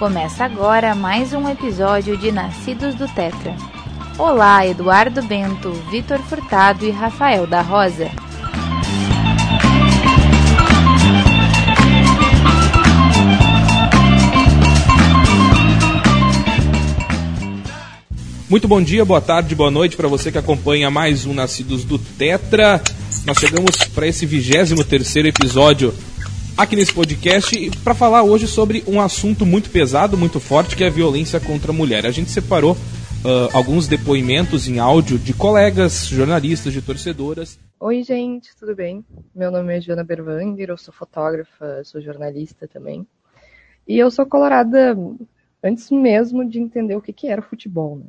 Começa agora mais um episódio de Nascidos do Tetra. Olá, Eduardo Bento, Vitor Furtado e Rafael da Rosa. Muito bom dia, boa tarde, boa noite para você que acompanha mais um Nascidos do Tetra. Nós chegamos para esse 23 terceiro episódio aqui nesse podcast para falar hoje sobre um assunto muito pesado, muito forte, que é a violência contra a mulher. A gente separou uh, alguns depoimentos em áudio de colegas, jornalistas, de torcedoras. Oi, gente, tudo bem? Meu nome é Joana Berwanger, eu sou fotógrafa, sou jornalista também. E eu sou colorada antes mesmo de entender o que, que era futebol, né?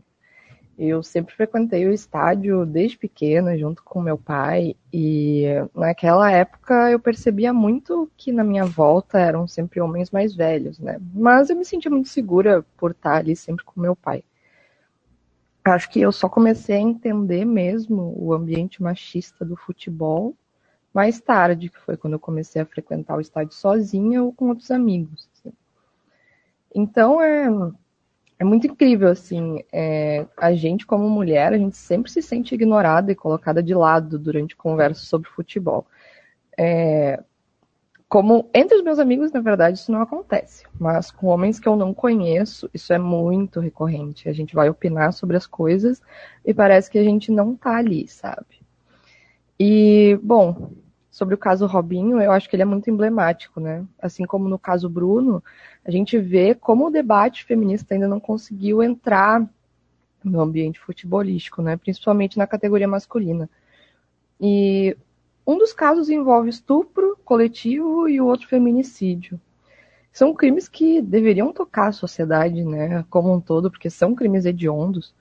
Eu sempre frequentei o estádio desde pequena, junto com meu pai, e naquela época eu percebia muito que na minha volta eram sempre homens mais velhos, né? Mas eu me sentia muito segura por estar ali sempre com meu pai. Acho que eu só comecei a entender mesmo o ambiente machista do futebol mais tarde, que foi quando eu comecei a frequentar o estádio sozinha ou com outros amigos. Assim. Então é é muito incrível, assim, é, a gente como mulher, a gente sempre se sente ignorada e colocada de lado durante conversas sobre futebol. É, como entre os meus amigos, na verdade, isso não acontece, mas com homens que eu não conheço, isso é muito recorrente. A gente vai opinar sobre as coisas e parece que a gente não tá ali, sabe? E, bom, sobre o caso Robinho, eu acho que ele é muito emblemático, né? Assim como no caso Bruno, a gente vê como o debate feminista ainda não conseguiu entrar no ambiente futebolístico, né? Principalmente na categoria masculina. E um dos casos envolve estupro coletivo e o outro feminicídio. São crimes que deveriam tocar a sociedade, né, como um todo, porque são crimes hediondos.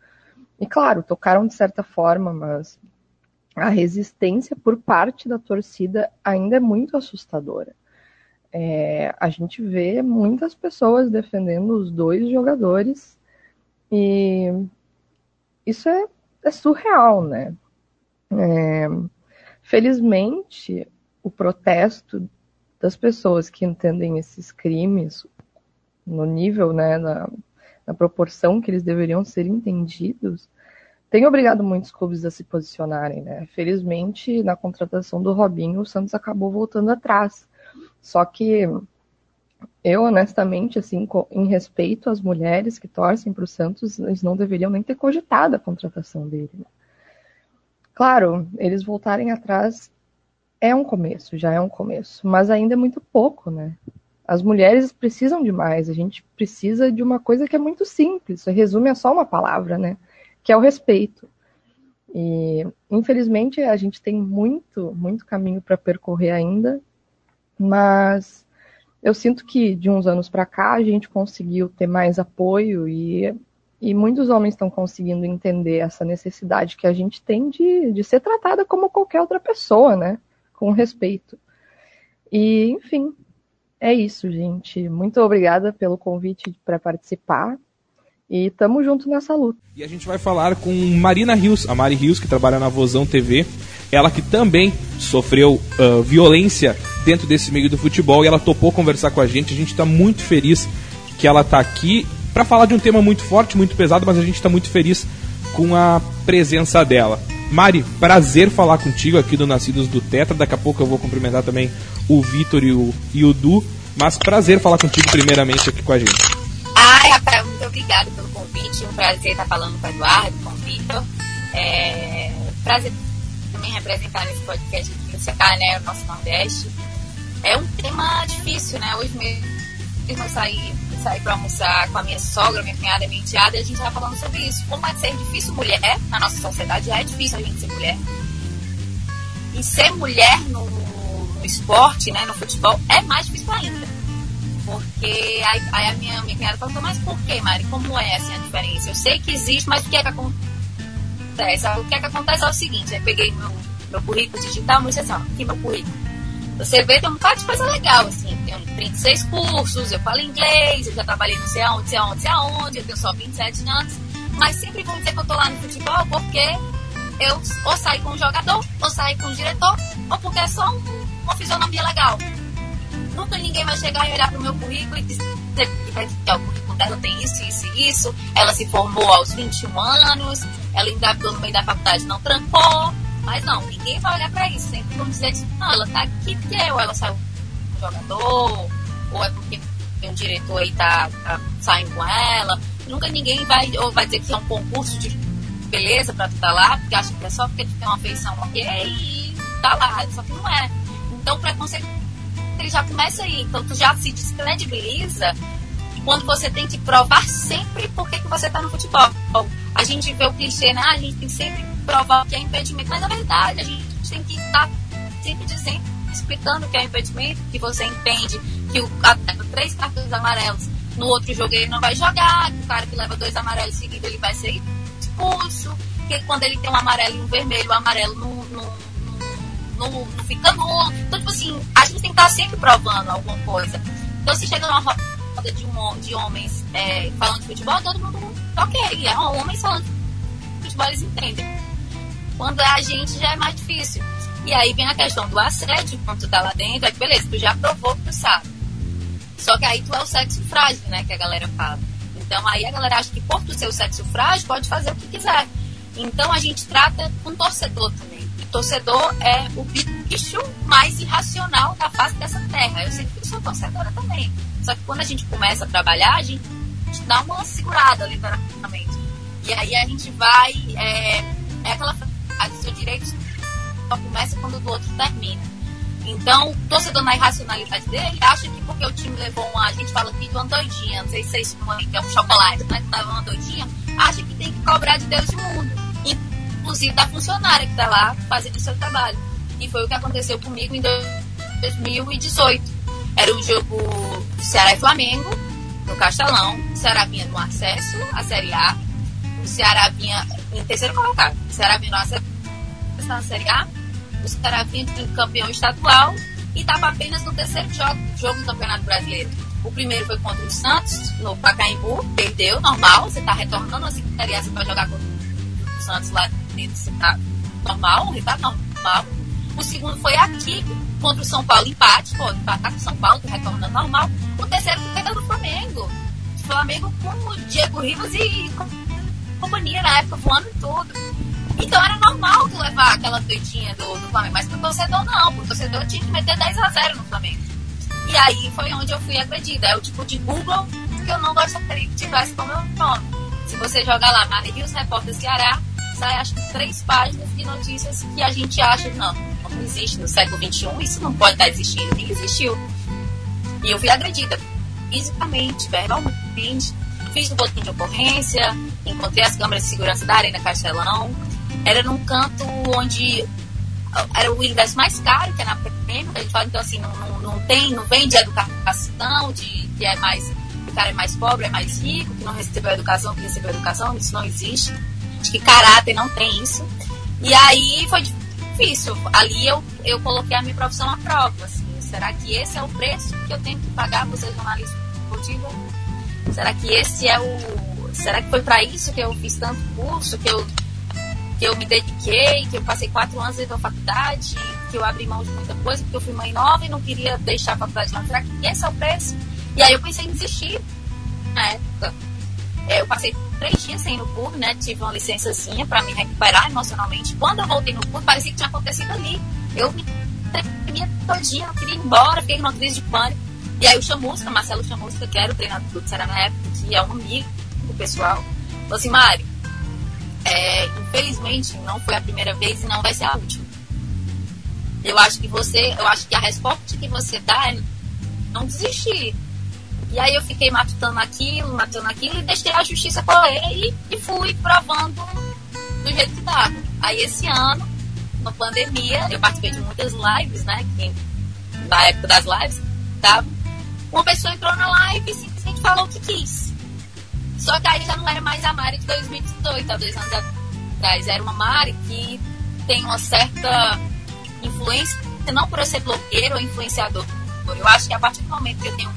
E claro, tocaram de certa forma, mas a resistência por parte da torcida ainda é muito assustadora. É, a gente vê muitas pessoas defendendo os dois jogadores e isso é, é surreal, né? É, felizmente, o protesto das pessoas que entendem esses crimes no nível, né, na, na proporção que eles deveriam ser entendidos, tem obrigado muitos clubes a se posicionarem, né? Felizmente, na contratação do Robinho, o Santos acabou voltando atrás. Só que eu, honestamente, assim, em respeito às mulheres que torcem para o Santos, eles não deveriam nem ter cogitado a contratação dele. Né? Claro, eles voltarem atrás é um começo, já é um começo, mas ainda é muito pouco, né? As mulheres precisam de mais, a gente precisa de uma coisa que é muito simples, resume a só uma palavra, né? que é o respeito. E, infelizmente, a gente tem muito, muito caminho para percorrer ainda, mas eu sinto que de uns anos para cá a gente conseguiu ter mais apoio e, e muitos homens estão conseguindo entender essa necessidade que a gente tem de, de ser tratada como qualquer outra pessoa, né? Com respeito. E, enfim, é isso, gente. Muito obrigada pelo convite para participar. E tamo junto nessa luta. E a gente vai falar com Marina Rios, a Mari Rios, que trabalha na Vozão TV. Ela que também sofreu uh, violência dentro desse meio do futebol e ela topou conversar com a gente. A gente está muito feliz que ela está aqui para falar de um tema muito forte, muito pesado, mas a gente está muito feliz com a presença dela. Mari, prazer falar contigo aqui do Nascidos do Tetra. Daqui a pouco eu vou cumprimentar também o Vitor e o, e o Du. Mas prazer falar contigo primeiramente aqui com a gente. Obrigada pelo convite. Um prazer estar falando com o Eduardo, com o Vitor. É, prazer também representar nesse podcast aqui no CK, né, o nosso Nordeste. É um tema difícil, né? Hoje mesmo eu saí, saí para almoçar com a minha sogra, minha cunhada, minha enteada, e a gente estava falando sobre isso. Como é ser difícil mulher na nossa sociedade, já é difícil a gente ser mulher. E ser mulher no, no esporte, né, no futebol, é mais difícil ainda porque aí, aí a minha, minha cunhada perguntou, mas por que, Mari? Como é assim a diferença? Eu sei que existe, mas o que é que acontece? O que é que acontece é o seguinte, eu peguei meu, meu currículo digital, mas assim, aqui meu currículo. Você vê, tem um bocado de coisa legal, assim. Tenho 36 cursos, eu falo inglês, eu já trabalhei não sei aonde, sei aonde, sei aonde, eu tenho só 27 anos. Mas sempre vão dizer que eu tô lá no futebol porque eu ou saí com um jogador, ou saí com um diretor, ou porque é só um, uma fisionomia legal nunca ninguém vai chegar e olhar pro meu currículo e dizer que o currículo dela tem isso, isso e isso, ela se formou aos 21 anos, ela engravidou no meio da faculdade não trancou, mas não, ninguém vai olhar pra isso, sempre vão dizer assim, não, ela tá aqui porque ou ela saiu do jogador, ou é porque um diretor aí tá, tá saindo com ela, nunca ninguém vai, ou vai dizer que é um concurso de beleza pra tu tá lá, porque acha que é só porque tu tem uma feição ok e tá lá, só que não é. Então preconceito ele já começa aí. Então tu já se descredibiliza quando você tem que provar sempre por que, que você está no futebol. A gente vê o clichê, né? A gente tem que sempre provar que é impedimento, mas na verdade a gente tem que estar sempre dizendo, explicando que é impedimento, que você entende que o atleta três cartões amarelos no outro jogo ele não vai jogar, que o cara que leva dois amarelos seguidos ele vai ser expulso, que quando ele tem um amarelo e um vermelho, o amarelo não, não, não, fica nulo. Então, tipo assim, a gente tem que estar sempre provando alguma coisa. Então, se chega numa roda de, um, de homens é, falando de futebol, todo mundo, ok, é um homem falando de futebol, eles entendem. Quando é a gente, já é mais difícil. E aí vem a questão do assédio, quando tu tá lá dentro, aí beleza, tu já provou que tu sabe. Só que aí tu é o sexo frágil, né, que a galera fala. Então aí a galera acha que por tu ser o sexo frágil, pode fazer o que quiser. Então a gente trata com torcedor também. Torcedor é o bicho mais irracional da face dessa terra. Eu sempre sou torcedora também. Só que quando a gente começa a trabalhar, a gente dá uma segurada, literalmente. E aí a gente vai. É, é aquela frase: seu direito só começa quando o do outro termina. Então, o torcedor na irracionalidade dele acha que porque o time levou uma. A gente fala aqui de uma doidinha, não sei se vocês comem, que é um chocolate, mas que tava uma doidinha, acha que tem que cobrar de Deus e mundo. Inclusive da funcionária que está lá fazendo o seu trabalho. E foi o que aconteceu comigo em 2018. Era um jogo Ceará e Flamengo, no Castelão. O Ceará vinha no acesso à Série A. O Ceará vinha em terceiro colocado. O Ceará vinha no acesso à Série A o Ceará vinha de campeão estadual e estava apenas no terceiro jogo, jogo do Campeonato Brasileiro. O primeiro foi contra o Santos, no Pacaembu, perdeu, normal, você está retornando a Secretaria, você vai jogar contra o Santos lá você tá normal, um resultado normal. O segundo foi aqui, contra o São Paulo, empate, pô, empatar com o São Paulo, retornando normal. O terceiro foi do Flamengo. O Flamengo com o Diego Rivas e companhia na época, voando tudo. Então era normal tu levar aquela doidinha do, do Flamengo, mas pro torcedor não, pro torcedor tinha que meter 10 a 0 no Flamengo. E aí foi onde eu fui agredida. É o tipo de Google que eu não gostaria que tivesse como meu nome. Se você jogar lá, Mari Rios Repórter Ceará, sai acho três páginas de notícias que a gente acha, não, não existe no século XXI, isso não pode estar existindo, nem existiu. E eu fui agredida, fisicamente, verbalmente. Fiz um boletim de ocorrência, encontrei as câmeras de segurança da Arena Castelão, era num canto onde era o ingresso mais caro, que é na prêmio, a gente fala, então assim, não, não, não, tem, não vem de educação, de que é mais, o cara é mais pobre, é mais rico, que não recebeu educação, que recebeu educação, isso não existe. Que caráter não tem isso. E aí foi difícil. Ali eu, eu coloquei a minha profissão à prova. Assim, será que esse é o preço que eu tenho que pagar para ser jornalista esportiva? Será que esse é o. Será que foi para isso que eu fiz tanto curso, que eu que eu me dediquei, que eu passei quatro anos dentro da faculdade, que eu abri mão de muita coisa, porque eu fui mãe nova e não queria deixar a faculdade lá. Será que esse é o preço? E aí eu pensei em desistir na época. Eu passei três dias sem ir no clube, né? Tive uma licençazinha para me recuperar emocionalmente. Quando eu voltei no clube, parecia que tinha acontecido ali. Eu me tremia todinha, não queria ir embora, fiquei numa crise de pânico. E aí o Chamusca, Marcelo Chamusca, que era o treinador do Ceará na época, que é um amigo do pessoal, falou assim, Mário, é, infelizmente, não foi a primeira vez e não vai ser a última. Eu acho que você, eu acho que a resposta que você dá é não desistir. E aí eu fiquei matutando aquilo, matando aquilo e deixei a justiça correr e, e fui provando do jeito que dá. Aí esse ano, na pandemia, eu participei de muitas lives, né? Que, na época das lives, tava. Uma pessoa entrou na live e simplesmente falou o que quis. Só que aí já não era mais a Mari de 2018, há dois anos atrás. Era uma Mari que tem uma certa influência, não por eu ser blogueiro ou influenciador. Eu acho que a partir do momento que eu tenho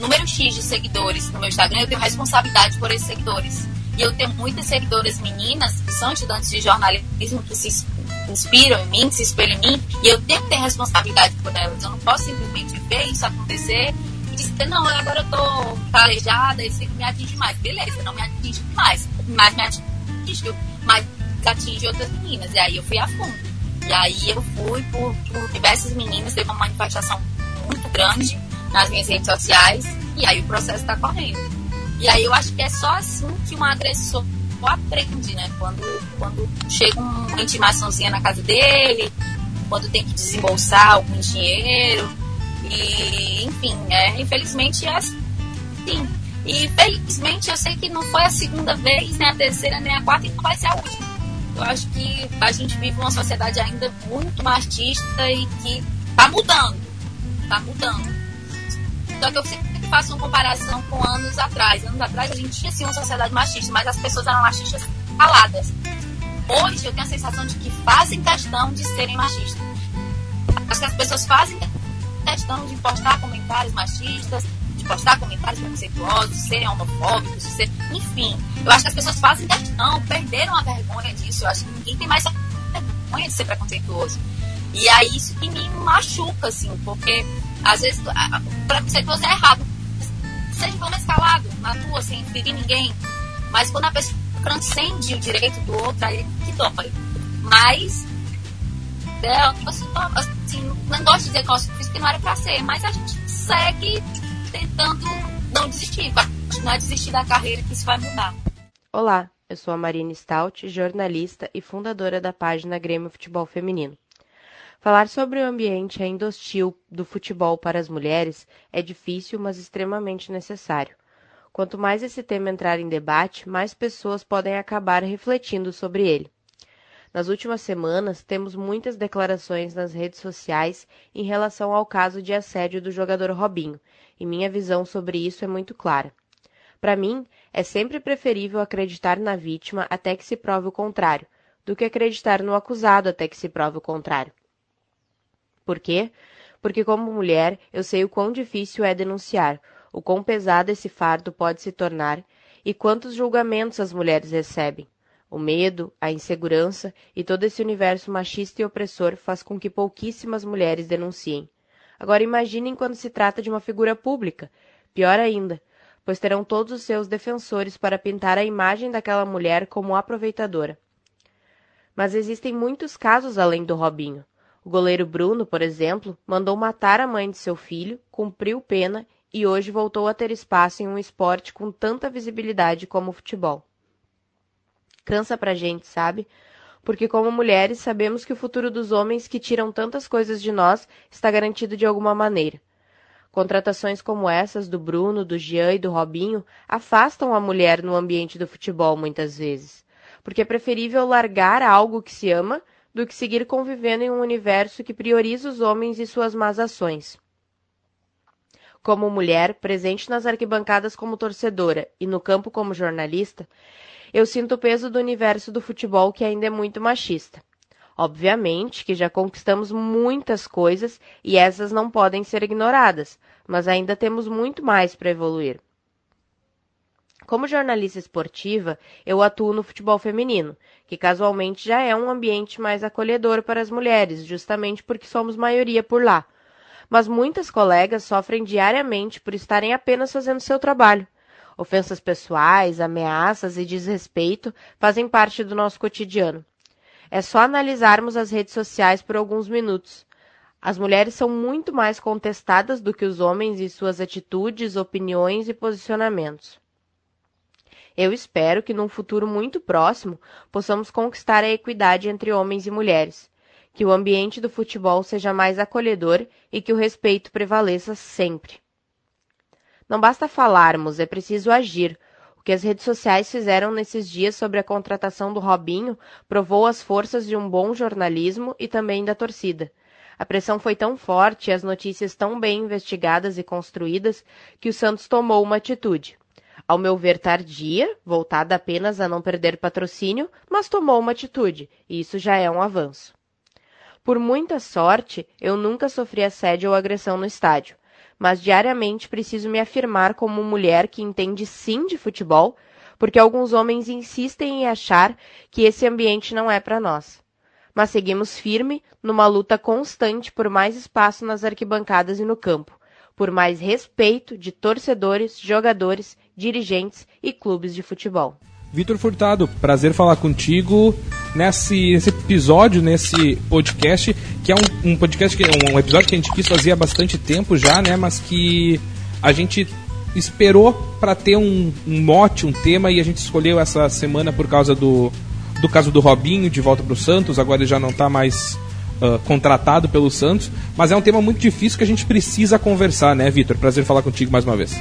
número X de seguidores no meu Instagram, eu tenho responsabilidade por esses seguidores. E eu tenho muitas seguidoras meninas que são estudantes de jornalismo que se inspiram em mim, se espelham em mim, e eu tenho que ter responsabilidade por elas. Eu não posso simplesmente ver isso acontecer dizer, não, agora eu tô calejada, isso me atinge mais. Beleza, não me atinge mais. Mas me atingiu, mas atinge outras meninas. E aí eu fui a fundo. E aí eu fui por, por diversas meninas, teve uma manifestação muito grande nas minhas redes sociais. E aí o processo está correndo. E aí eu acho que é só assim que um agressor aprende, né? Quando, quando chega uma intimaçãozinha na casa dele, quando tem que desembolsar algum dinheiro. E, enfim, é, infelizmente é assim. E felizmente eu sei que não foi a segunda vez, nem a terceira, nem a quarta, e não vai ser a última. Eu acho que a gente vive uma sociedade ainda muito machista e que tá mudando. Tá mudando. Só que eu sempre faço uma comparação com anos atrás. Anos atrás a gente tinha sim uma sociedade machista, mas as pessoas eram machistas caladas. Hoje eu tenho a sensação de que fazem questão de serem machistas. Acho que as pessoas fazem questão de postar comentários machistas, de postar comentários preconceituosos, serem homofóbicos, ser... enfim. Eu acho que as pessoas fazem questão, perderam a vergonha disso. Eu acho que ninguém tem mais vergonha de ser preconceituoso. E é isso que me machuca, assim, porque às vezes o preconceituoso é errado. Seja pelo menos calado na rua, sem ferir ninguém. Mas quando a pessoa transcende o direito do outro, aí que dói. Mas é, assim, não gosto de dizer que eu fiz que não era pra ser, mas a gente segue tentando não desistir, não é desistir da carreira que isso vai mudar. Olá, eu sou a Marina Stout, jornalista e fundadora da página Grêmio Futebol Feminino. Falar sobre o ambiente ainda hostil do futebol para as mulheres é difícil, mas extremamente necessário. Quanto mais esse tema entrar em debate, mais pessoas podem acabar refletindo sobre ele. Nas últimas semanas, temos muitas declarações nas redes sociais em relação ao caso de assédio do jogador Robinho, e minha visão sobre isso é muito clara. Para mim, é sempre preferível acreditar na vítima até que se prove o contrário, do que acreditar no acusado até que se prove o contrário. Por quê? Porque, como mulher, eu sei o quão difícil é denunciar, o quão pesado esse fardo pode se tornar e quantos julgamentos as mulheres recebem. O medo, a insegurança e todo esse universo machista e opressor faz com que pouquíssimas mulheres denunciem. Agora imaginem quando se trata de uma figura pública. Pior ainda, pois terão todos os seus defensores para pintar a imagem daquela mulher como aproveitadora. Mas existem muitos casos além do Robinho. O goleiro Bruno, por exemplo, mandou matar a mãe de seu filho, cumpriu pena e hoje voltou a ter espaço em um esporte com tanta visibilidade como o futebol cansa pra gente, sabe? Porque como mulheres sabemos que o futuro dos homens que tiram tantas coisas de nós está garantido de alguma maneira. Contratações como essas do Bruno, do Jean e do Robinho afastam a mulher no ambiente do futebol muitas vezes, porque é preferível largar algo que se ama do que seguir convivendo em um universo que prioriza os homens e suas más ações. Como mulher, presente nas arquibancadas como torcedora e no campo como jornalista, eu sinto o peso do universo do futebol que ainda é muito machista. Obviamente que já conquistamos muitas coisas e essas não podem ser ignoradas, mas ainda temos muito mais para evoluir. Como jornalista esportiva, eu atuo no futebol feminino, que casualmente já é um ambiente mais acolhedor para as mulheres, justamente porque somos maioria por lá. Mas muitas colegas sofrem diariamente por estarem apenas fazendo seu trabalho. Ofensas pessoais, ameaças e desrespeito fazem parte do nosso cotidiano. É só analisarmos as redes sociais por alguns minutos. As mulheres são muito mais contestadas do que os homens em suas atitudes, opiniões e posicionamentos. Eu espero que num futuro muito próximo possamos conquistar a equidade entre homens e mulheres, que o ambiente do futebol seja mais acolhedor e que o respeito prevaleça sempre. Não basta falarmos, é preciso agir. O que as redes sociais fizeram nesses dias sobre a contratação do Robinho provou as forças de um bom jornalismo e também da torcida. A pressão foi tão forte e as notícias tão bem investigadas e construídas que o Santos tomou uma atitude. Ao meu ver, tardia, voltada apenas a não perder patrocínio, mas tomou uma atitude, e isso já é um avanço. Por muita sorte, eu nunca sofri assédio ou agressão no estádio mas diariamente preciso me afirmar como mulher que entende sim de futebol, porque alguns homens insistem em achar que esse ambiente não é para nós. Mas seguimos firme numa luta constante por mais espaço nas arquibancadas e no campo, por mais respeito de torcedores, jogadores, dirigentes e clubes de futebol. Vitor Furtado, prazer falar contigo nesse, nesse, episódio, nesse podcast, que é um, um podcast, que, um episódio que a gente quis fazer há bastante tempo já, né? Mas que a gente esperou para ter um, um, mote, um tema, e a gente escolheu essa semana por causa do, do caso do Robinho de volta para o Santos. Agora ele já não está mais uh, contratado pelo Santos, mas é um tema muito difícil que a gente precisa conversar, né, Vitor? Prazer falar contigo mais uma vez.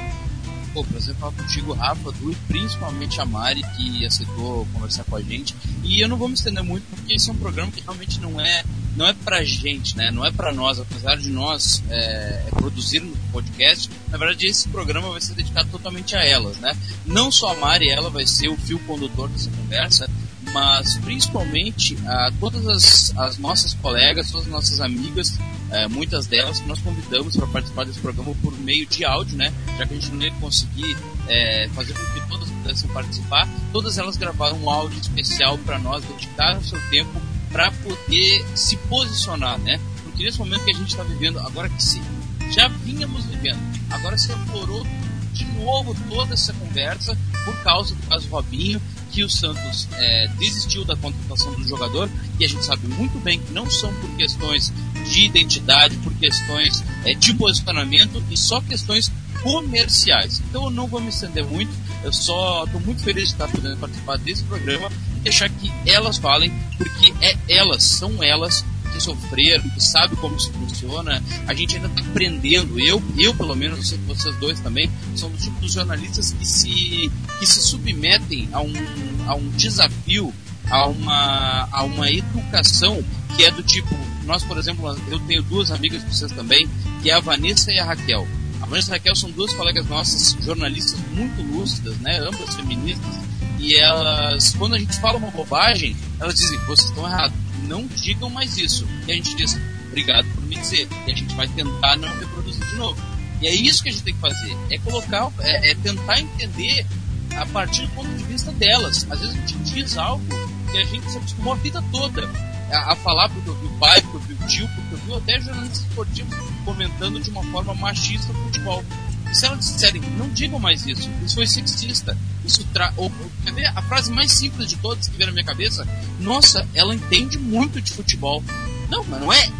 Pô, prazer falar contigo, Rafa, Du, e principalmente a Mari, que aceitou conversar com a gente. E eu não vou me estender muito, porque esse é um programa que realmente não é não é pra gente, né? Não é pra nós, apesar de nós é, é produzir no podcast, na verdade esse programa vai ser dedicado totalmente a elas, né? Não só a Mari, ela vai ser o fio condutor dessa conversa, mas principalmente a todas as, as nossas colegas, todas as nossas amigas, é, muitas delas que nós convidamos para participar desse programa por meio de áudio, né? Já que a gente não ia conseguir é, fazer com que todas pudessem participar, todas elas gravaram um áudio especial para nós, dedicaram seu tempo para poder se posicionar, né? Porque nesse momento que a gente está vivendo, agora que sim, já vínhamos vivendo, agora se aflorou de novo toda essa conversa por causa do caso Robinho que o Santos é, desistiu da contratação do jogador e a gente sabe muito bem que não são por questões de identidade, por questões é, de posicionamento e só questões comerciais. Então eu não vou me estender muito, eu só estou muito feliz de estar podendo participar desse programa e deixar que elas falem, porque é elas, são elas que sofreram, que sabe como isso funciona. A gente ainda está aprendendo. Eu, eu pelo menos, eu sei que vocês dois também, são dos tipos de jornalistas que se, que se submetem a um, a um desafio, a uma, a uma educação que é do tipo, nós, por exemplo, eu tenho duas amigas vocês também, que é a Vanessa e a Raquel. A Vanessa e a Raquel são duas colegas nossas, jornalistas muito lúcidas, né? Ambas feministas. E elas, quando a gente fala uma bobagem, elas dizem, vocês estão errados não digam mais isso. E a gente diz, obrigado por me dizer. E a gente vai tentar não reproduzir de novo. E é isso que a gente tem que fazer. É colocar, é, é tentar entender a partir do ponto de vista delas. Às vezes a gente diz algo que a gente se acostumou a vida toda a, a falar porque eu vi o pai, porque eu vi o tio, porque eu vi até jornalistas esportivos comentando de uma forma machista o futebol. Se elas disserem, não digam mais isso, isso foi sexista, isso tra... Ou, quer ver a frase mais simples de todas que veio na minha cabeça? Nossa, ela entende muito de futebol. Não, mas não é.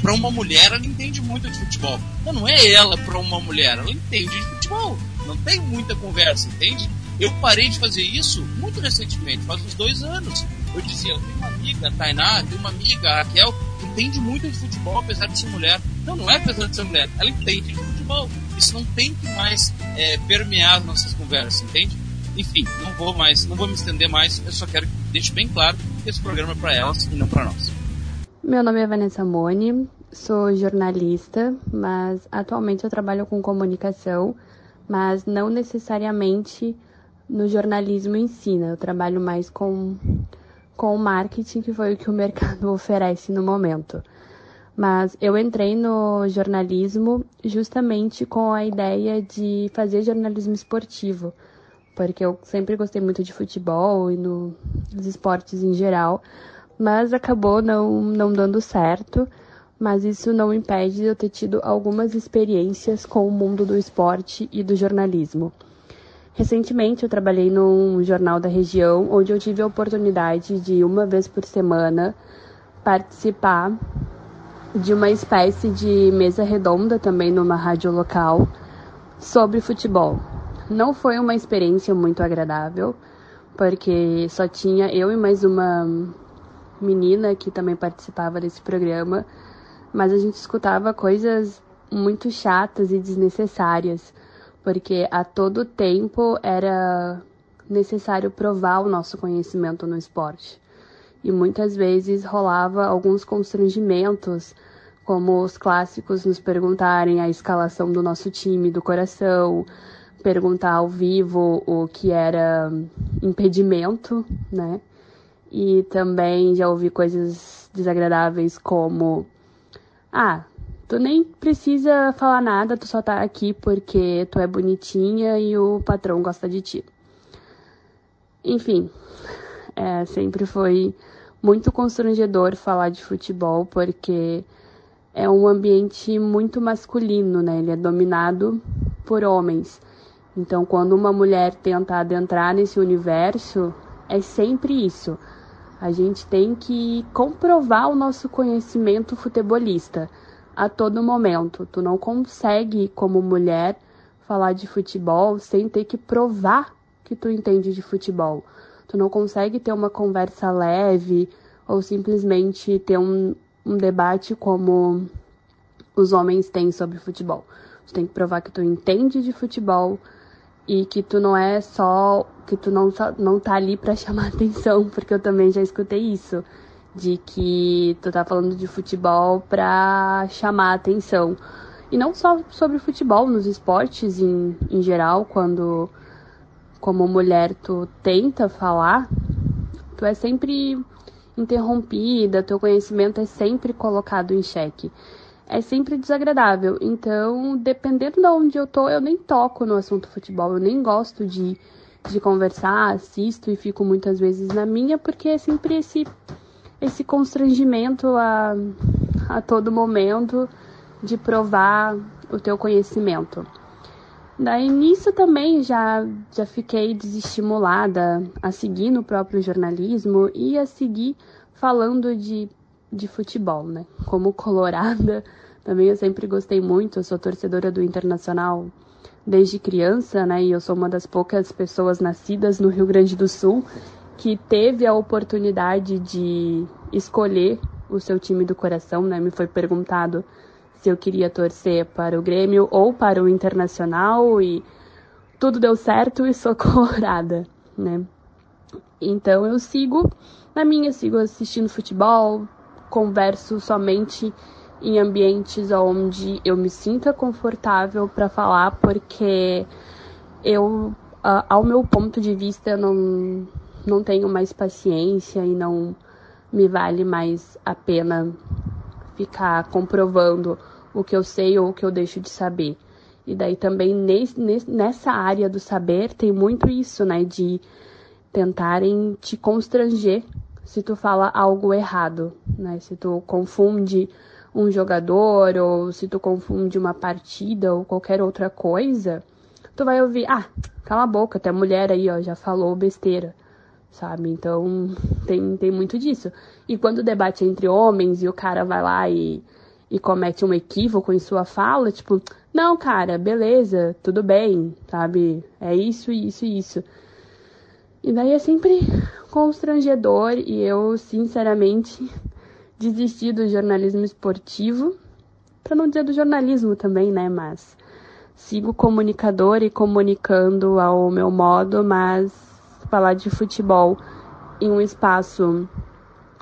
Para uma mulher, ela entende muito de futebol. Não, não é ela para uma mulher, ela entende de futebol. Não tem muita conversa, entende? Eu parei de fazer isso muito recentemente, faz uns dois anos. Eu dizia, eu tenho uma amiga, a Tainá, tenho uma amiga, a Raquel, que entende muito de futebol, apesar de ser mulher. Não, não é apesar de ser mulher, ela entende de futebol. Isso não tem que mais é, permear as nossas conversas, entende? Enfim, não vou mais, não vou me estender mais, eu só quero que deixe bem claro que esse programa é para elas e não para nós. Meu nome é Vanessa Moni, sou jornalista, mas atualmente eu trabalho com comunicação, mas não necessariamente no jornalismo em si, né? Eu trabalho mais com, com marketing, que foi o que o mercado oferece no momento. Mas eu entrei no jornalismo justamente com a ideia de fazer jornalismo esportivo, porque eu sempre gostei muito de futebol e no, dos esportes em geral, mas acabou não, não dando certo. Mas isso não impede de eu ter tido algumas experiências com o mundo do esporte e do jornalismo. Recentemente eu trabalhei num jornal da região, onde eu tive a oportunidade de, uma vez por semana, participar de uma espécie de mesa redonda também numa rádio local sobre futebol. Não foi uma experiência muito agradável, porque só tinha eu e mais uma menina que também participava desse programa, mas a gente escutava coisas muito chatas e desnecessárias, porque a todo tempo era necessário provar o nosso conhecimento no esporte e muitas vezes rolava alguns constrangimentos, como os clássicos nos perguntarem a escalação do nosso time do coração, perguntar ao vivo o que era impedimento, né? E também já ouvi coisas desagradáveis como ah, tu nem precisa falar nada, tu só tá aqui porque tu é bonitinha e o patrão gosta de ti. Enfim, é, sempre foi muito constrangedor falar de futebol, porque é um ambiente muito masculino, né? Ele é dominado por homens. Então, quando uma mulher tenta adentrar nesse universo, é sempre isso. A gente tem que comprovar o nosso conhecimento futebolista a todo momento. Tu não consegue, como mulher, falar de futebol sem ter que provar que tu entende de futebol. Tu não consegue ter uma conversa leve ou simplesmente ter um, um debate como os homens têm sobre futebol. Tu tem que provar que tu entende de futebol e que tu não é só que tu não não tá ali para chamar atenção, porque eu também já escutei isso de que tu tá falando de futebol para chamar atenção. E não só sobre futebol, nos esportes em, em geral, quando como mulher tu tenta falar, tu é sempre interrompida, teu conhecimento é sempre colocado em xeque. É sempre desagradável. Então, dependendo de onde eu tô, eu nem toco no assunto futebol, eu nem gosto de, de conversar, assisto e fico muitas vezes na minha, porque é sempre esse, esse constrangimento a, a todo momento de provar o teu conhecimento. Daí nisso também já, já fiquei desestimulada a seguir no próprio jornalismo e a seguir falando de, de futebol, né? Como colorada, também eu sempre gostei muito, eu sou torcedora do Internacional desde criança, né? E eu sou uma das poucas pessoas nascidas no Rio Grande do Sul que teve a oportunidade de escolher o seu time do coração, né? Me foi perguntado se eu queria torcer para o Grêmio ou para o Internacional e tudo deu certo e sou colorada, né? Então eu sigo na minha, sigo assistindo futebol, converso somente em ambientes onde eu me sinta confortável para falar, porque eu, ao meu ponto de vista, não, não tenho mais paciência e não me vale mais a pena ficar comprovando o que eu sei ou o que eu deixo de saber. E daí também nessa área do saber tem muito isso, né? De tentarem te constranger se tu fala algo errado, né? Se tu confunde um jogador ou se tu confunde uma partida ou qualquer outra coisa, tu vai ouvir, ah, cala a boca, até a mulher aí, ó, já falou besteira, sabe? Então, tem, tem muito disso. E quando o debate é entre homens e o cara vai lá e e comete um equívoco em sua fala, tipo, não, cara, beleza, tudo bem, sabe? É isso, isso e isso. E daí é sempre constrangedor e eu, sinceramente, desisti do jornalismo esportivo, para não dizer do jornalismo também, né? Mas sigo comunicador e comunicando ao meu modo, mas falar de futebol em um espaço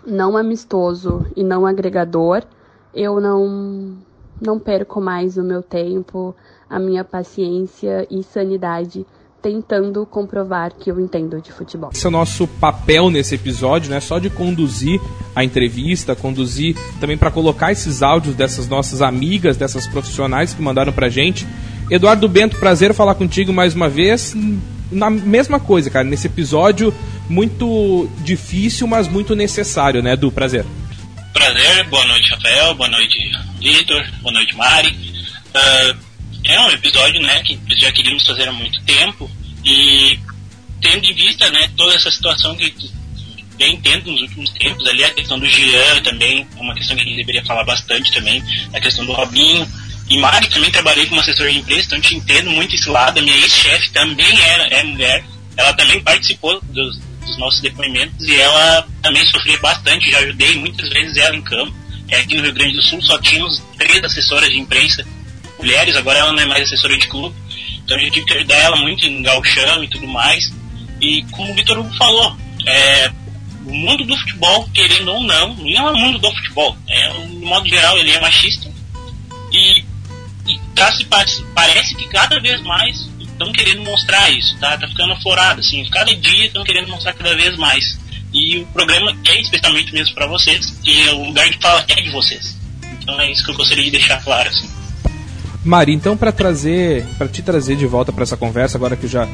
não amistoso e não agregador eu não não perco mais o meu tempo, a minha paciência e sanidade tentando comprovar que eu entendo de futebol. Esse é o nosso papel nesse episódio, né? Só de conduzir a entrevista, conduzir também para colocar esses áudios dessas nossas amigas, dessas profissionais que mandaram pra gente. Eduardo Bento, prazer falar contigo mais uma vez. Na mesma coisa, cara, nesse episódio muito difícil, mas muito necessário, né, do prazer. Prazer, boa noite, Rafael, boa noite, Vitor, boa noite, Mari. Uh, é um episódio né, que já queríamos fazer há muito tempo e tendo em vista né, toda essa situação que vem tendo nos últimos tempos, ali a questão do Jean também, uma questão que a gente deveria falar bastante também, a questão do Robinho. E Mari também trabalhei como assessor de empresa, então te entendo muito esse lado. A minha ex-chefe também era, é mulher, ela também participou dos, dos nossos depoimentos e ela também sofria bastante, já ajudei muitas vezes ela em campo. É, aqui no Rio Grande do Sul só tínhamos três assessoras de imprensa mulheres, agora ela não é mais assessora de clube, então a gente tive que ajudar ela muito em galchão e tudo mais. E como o Vitor Hugo falou, é, o mundo do futebol, querendo ou não, não é o mundo do futebol, é, no modo geral ele é machista e, e tá, se, parece que cada vez mais estão querendo mostrar isso, tá? Tá ficando aflorado, assim. Cada dia estão querendo mostrar cada vez mais. E o programa é especialmente mesmo para vocês, e o lugar de fala é de vocês. Então é isso que eu gostaria de deixar claro, assim. Mari, então para trazer, para te trazer de volta para essa conversa, agora que eu já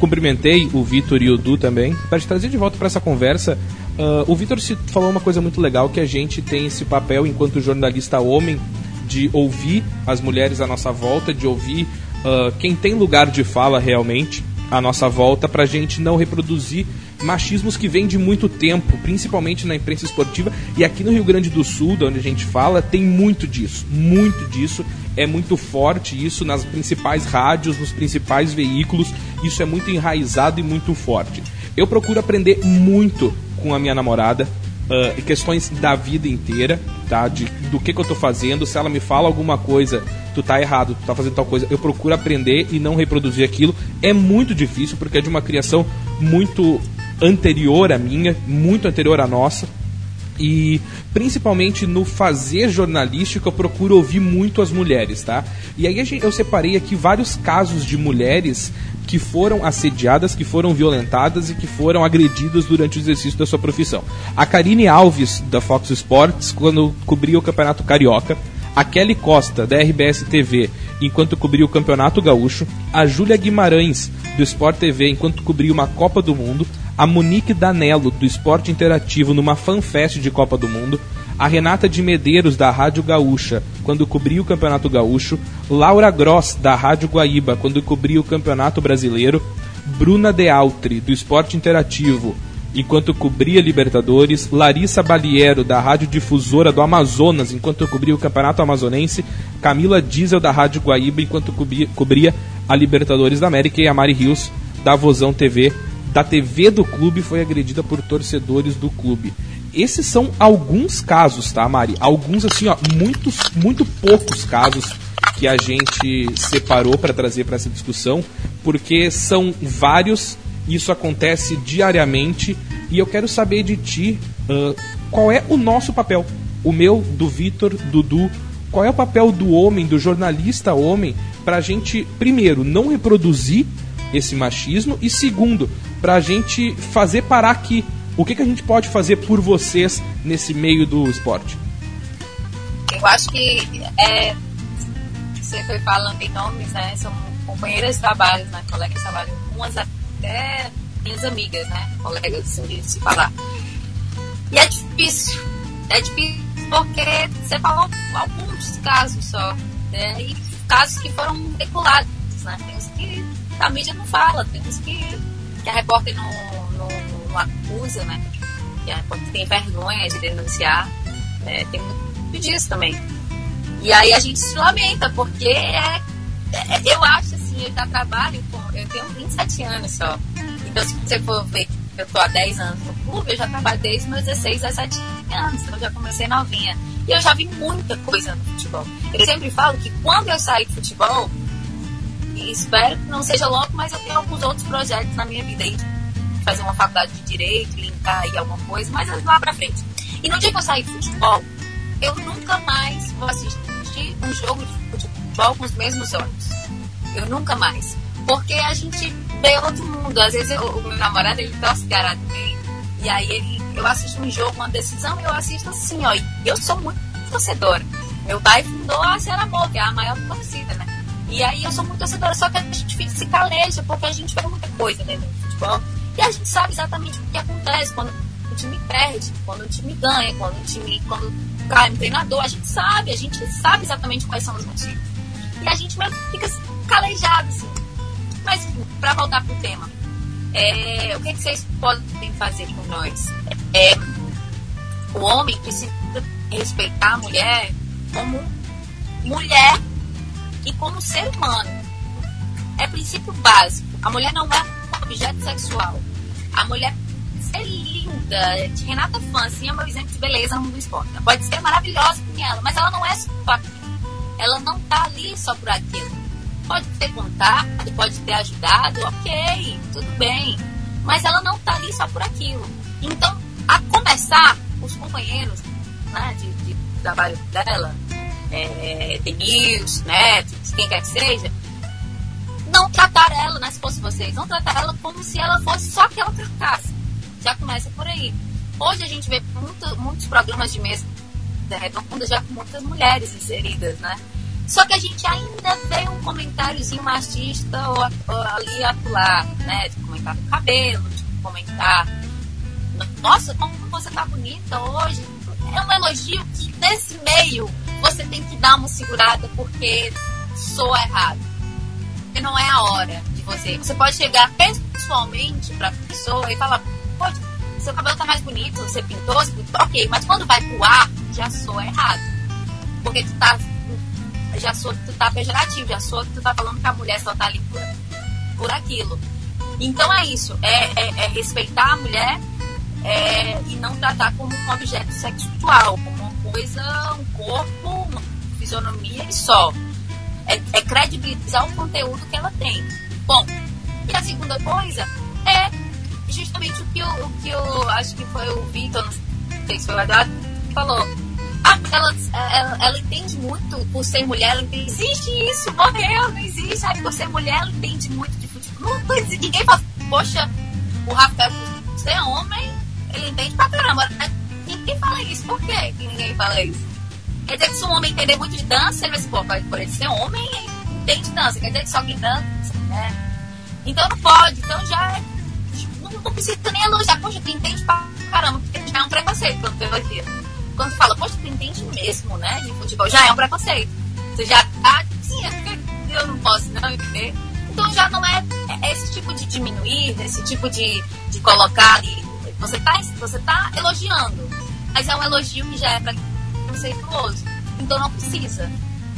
cumprimentei o Vitor e o Du também, para te trazer de volta para essa conversa, uh, o Vitor falou uma coisa muito legal que a gente tem esse papel enquanto jornalista homem de ouvir as mulheres à nossa volta, de ouvir uh, quem tem lugar de fala realmente à nossa volta, para a gente não reproduzir machismos que vêm de muito tempo, principalmente na imprensa esportiva. E aqui no Rio Grande do Sul, de onde a gente fala, tem muito disso. Muito disso. É muito forte isso nas principais rádios, nos principais veículos. Isso é muito enraizado e muito forte. Eu procuro aprender muito com a minha namorada. Uh, questões da vida inteira, tá? De, do que, que eu tô fazendo. Se ela me fala alguma coisa, tu tá errado, tu tá fazendo tal coisa, eu procuro aprender e não reproduzir aquilo. É muito difícil, porque é de uma criação muito anterior à minha, muito anterior à nossa. E principalmente no fazer jornalístico, eu procuro ouvir muito as mulheres, tá? E aí eu separei aqui vários casos de mulheres que foram assediadas, que foram violentadas e que foram agredidas durante o exercício da sua profissão. A Karine Alves, da Fox Sports, quando cobria o Campeonato Carioca. A Kelly Costa, da RBS TV, enquanto cobria o Campeonato Gaúcho. A Júlia Guimarães, do Sport TV, enquanto cobria uma Copa do Mundo a Monique Danello, do Esporte Interativo, numa fanfest de Copa do Mundo, a Renata de Medeiros, da Rádio Gaúcha, quando cobria o Campeonato Gaúcho, Laura Gross, da Rádio Guaíba, quando cobria o Campeonato Brasileiro, Bruna De Altri, do Esporte Interativo, enquanto cobria Libertadores, Larissa Baliero, da Rádio Difusora do Amazonas, enquanto cobria o Campeonato Amazonense, Camila Diesel, da Rádio Guaíba, enquanto cobria, cobria a Libertadores da América, e a Mari Rios, da Vozão TV, da TV do clube foi agredida por torcedores do clube. Esses são alguns casos, tá, Mari? Alguns, assim, ó, muitos, muito poucos casos que a gente separou para trazer para essa discussão, porque são vários, isso acontece diariamente, e eu quero saber de ti uh, qual é o nosso papel. O meu, do Vitor, Dudu, qual é o papel do homem, do jornalista homem, para a gente, primeiro, não reproduzir esse machismo, e segundo, para a gente fazer parar aqui. O que, que a gente pode fazer por vocês nesse meio do esporte? Eu acho que é, você foi falando em nomes, né? São companheiras de trabalho, né? Colegas de trabalho, umas até minhas amigas, né? Colegas assim, de se falar. E é difícil. É difícil porque você falou alguns casos só. Né? E casos que foram veiculados, né? Tem os que a mídia não fala, tem uns que que a repórter não, não, não acusa, né? Que a repórter tem vergonha de denunciar. É, tem muito disso também. E aí a gente se lamenta, porque é, é, eu acho assim, eu já trabalho com. Eu tenho 27 anos só. Então, se você for ver eu tô há 10 anos no clube, eu já trabalho desde meus 16, 17 anos. Então, eu já comecei novinha. E eu já vi muita coisa no futebol. Eu sempre falo que quando eu saí do futebol, espero que não seja logo, mas eu tenho alguns outros projetos na minha vida aí. Fazer uma faculdade de direito, linkar aí alguma coisa, mas lá pra frente. E no dia que eu sair de futebol, eu nunca mais vou assistir um jogo de futebol com os mesmos olhos. Eu nunca mais. Porque a gente vê outro mundo. Às vezes eu, o meu namorado ele torce garado também. E aí ele, eu assisto um jogo, uma decisão, e eu assisto assim, ó. E eu sou muito torcedora. Meu pai fundou a Serra Amor, que é a maior torcida, né? E aí eu sou muito torcedora, só que a gente se caleja, porque a gente vê muita coisa dentro do futebol. E a gente sabe exatamente o que acontece quando o time perde, quando o time ganha, quando o time. quando cai um treinador, a gente sabe, a gente sabe exatamente quais são os motivos. E a gente que fica calejado, assim. Mas para voltar pro tema, é, o que, é que vocês podem fazer com nós? É, o homem precisa respeitar a mulher como mulher e como ser humano. É princípio básico. A mulher não é objeto sexual. A mulher ser linda, de Renata Fã, assim, é meu exemplo de beleza no mundo do esporte. Ela pode ser maravilhosa com ela, mas ela não é só aquilo. Ela não tá ali só por aquilo. Pode ter contato, pode ter ajudado, ok, tudo bem. Mas ela não tá ali só por aquilo. Então, a começar, os companheiros né, de, de trabalho dela, é, Denilson, Netflix, quem quer que seja, não tratar ela, né, se fosse vocês, não tratar ela como se ela fosse só aquela carcaça. Já começa por aí. Hoje a gente vê muito, muitos programas de mesa redonda já com muitas mulheres inseridas, né? Só que a gente ainda vê um comentáriozinho machista ou, ou ali acolá, né? De comentar do cabelo, de comentar. Nossa, como você tá bonita hoje. É um elogio que nesse meio você tem que dar uma segurada porque soa errado. Porque não é a hora de você. Você pode chegar pessoalmente pra pessoa e falar, pode, seu cabelo tá mais bonito, você pintou, você pintou, ok, mas quando vai pro ar, já soa errado. Porque tu tá. Já soa que tu tá pejorativo, já soa que tu tá falando que a mulher só tá ali por, por aquilo. Então é isso, é, é, é respeitar a mulher é, e não tratar como um objeto sexual, coisa, um corpo, uma fisionomia e só. É, é credibilizar o conteúdo que ela tem. Bom, e a segunda coisa é justamente o que eu, o que eu acho que foi o Vitor, não sei se foi o Eduardo, falou. Ah, ela, ela, ela, entende muito por ser mulher, ela entende, existe isso, morreu, não existe. Aí por ser mulher, ela entende muito de futebol. Não, ninguém fala, poxa, o Rafael, por ser homem, ele entende pra caramba. Ninguém fala isso. Por quê que ninguém fala isso? Quer dizer que se um homem entender muito de dança, ele vai se pô, por ele ser homem, entende dança. Quer dizer que só quem dança, né? Então não pode. Então já é não precisa nem elogiar, poxa, tu entende pra caramba, porque já é um preconceito quando aqui. Quando fala, poxa, tu entende mesmo, né, de futebol, já é um preconceito. Você já tá, sim, é eu não posso não entender. Então já não é, é esse tipo de diminuir, esse tipo de, de colocar ali. Você tá, você tá elogiando, mas é um elogio que já é preconceituoso. Então não precisa.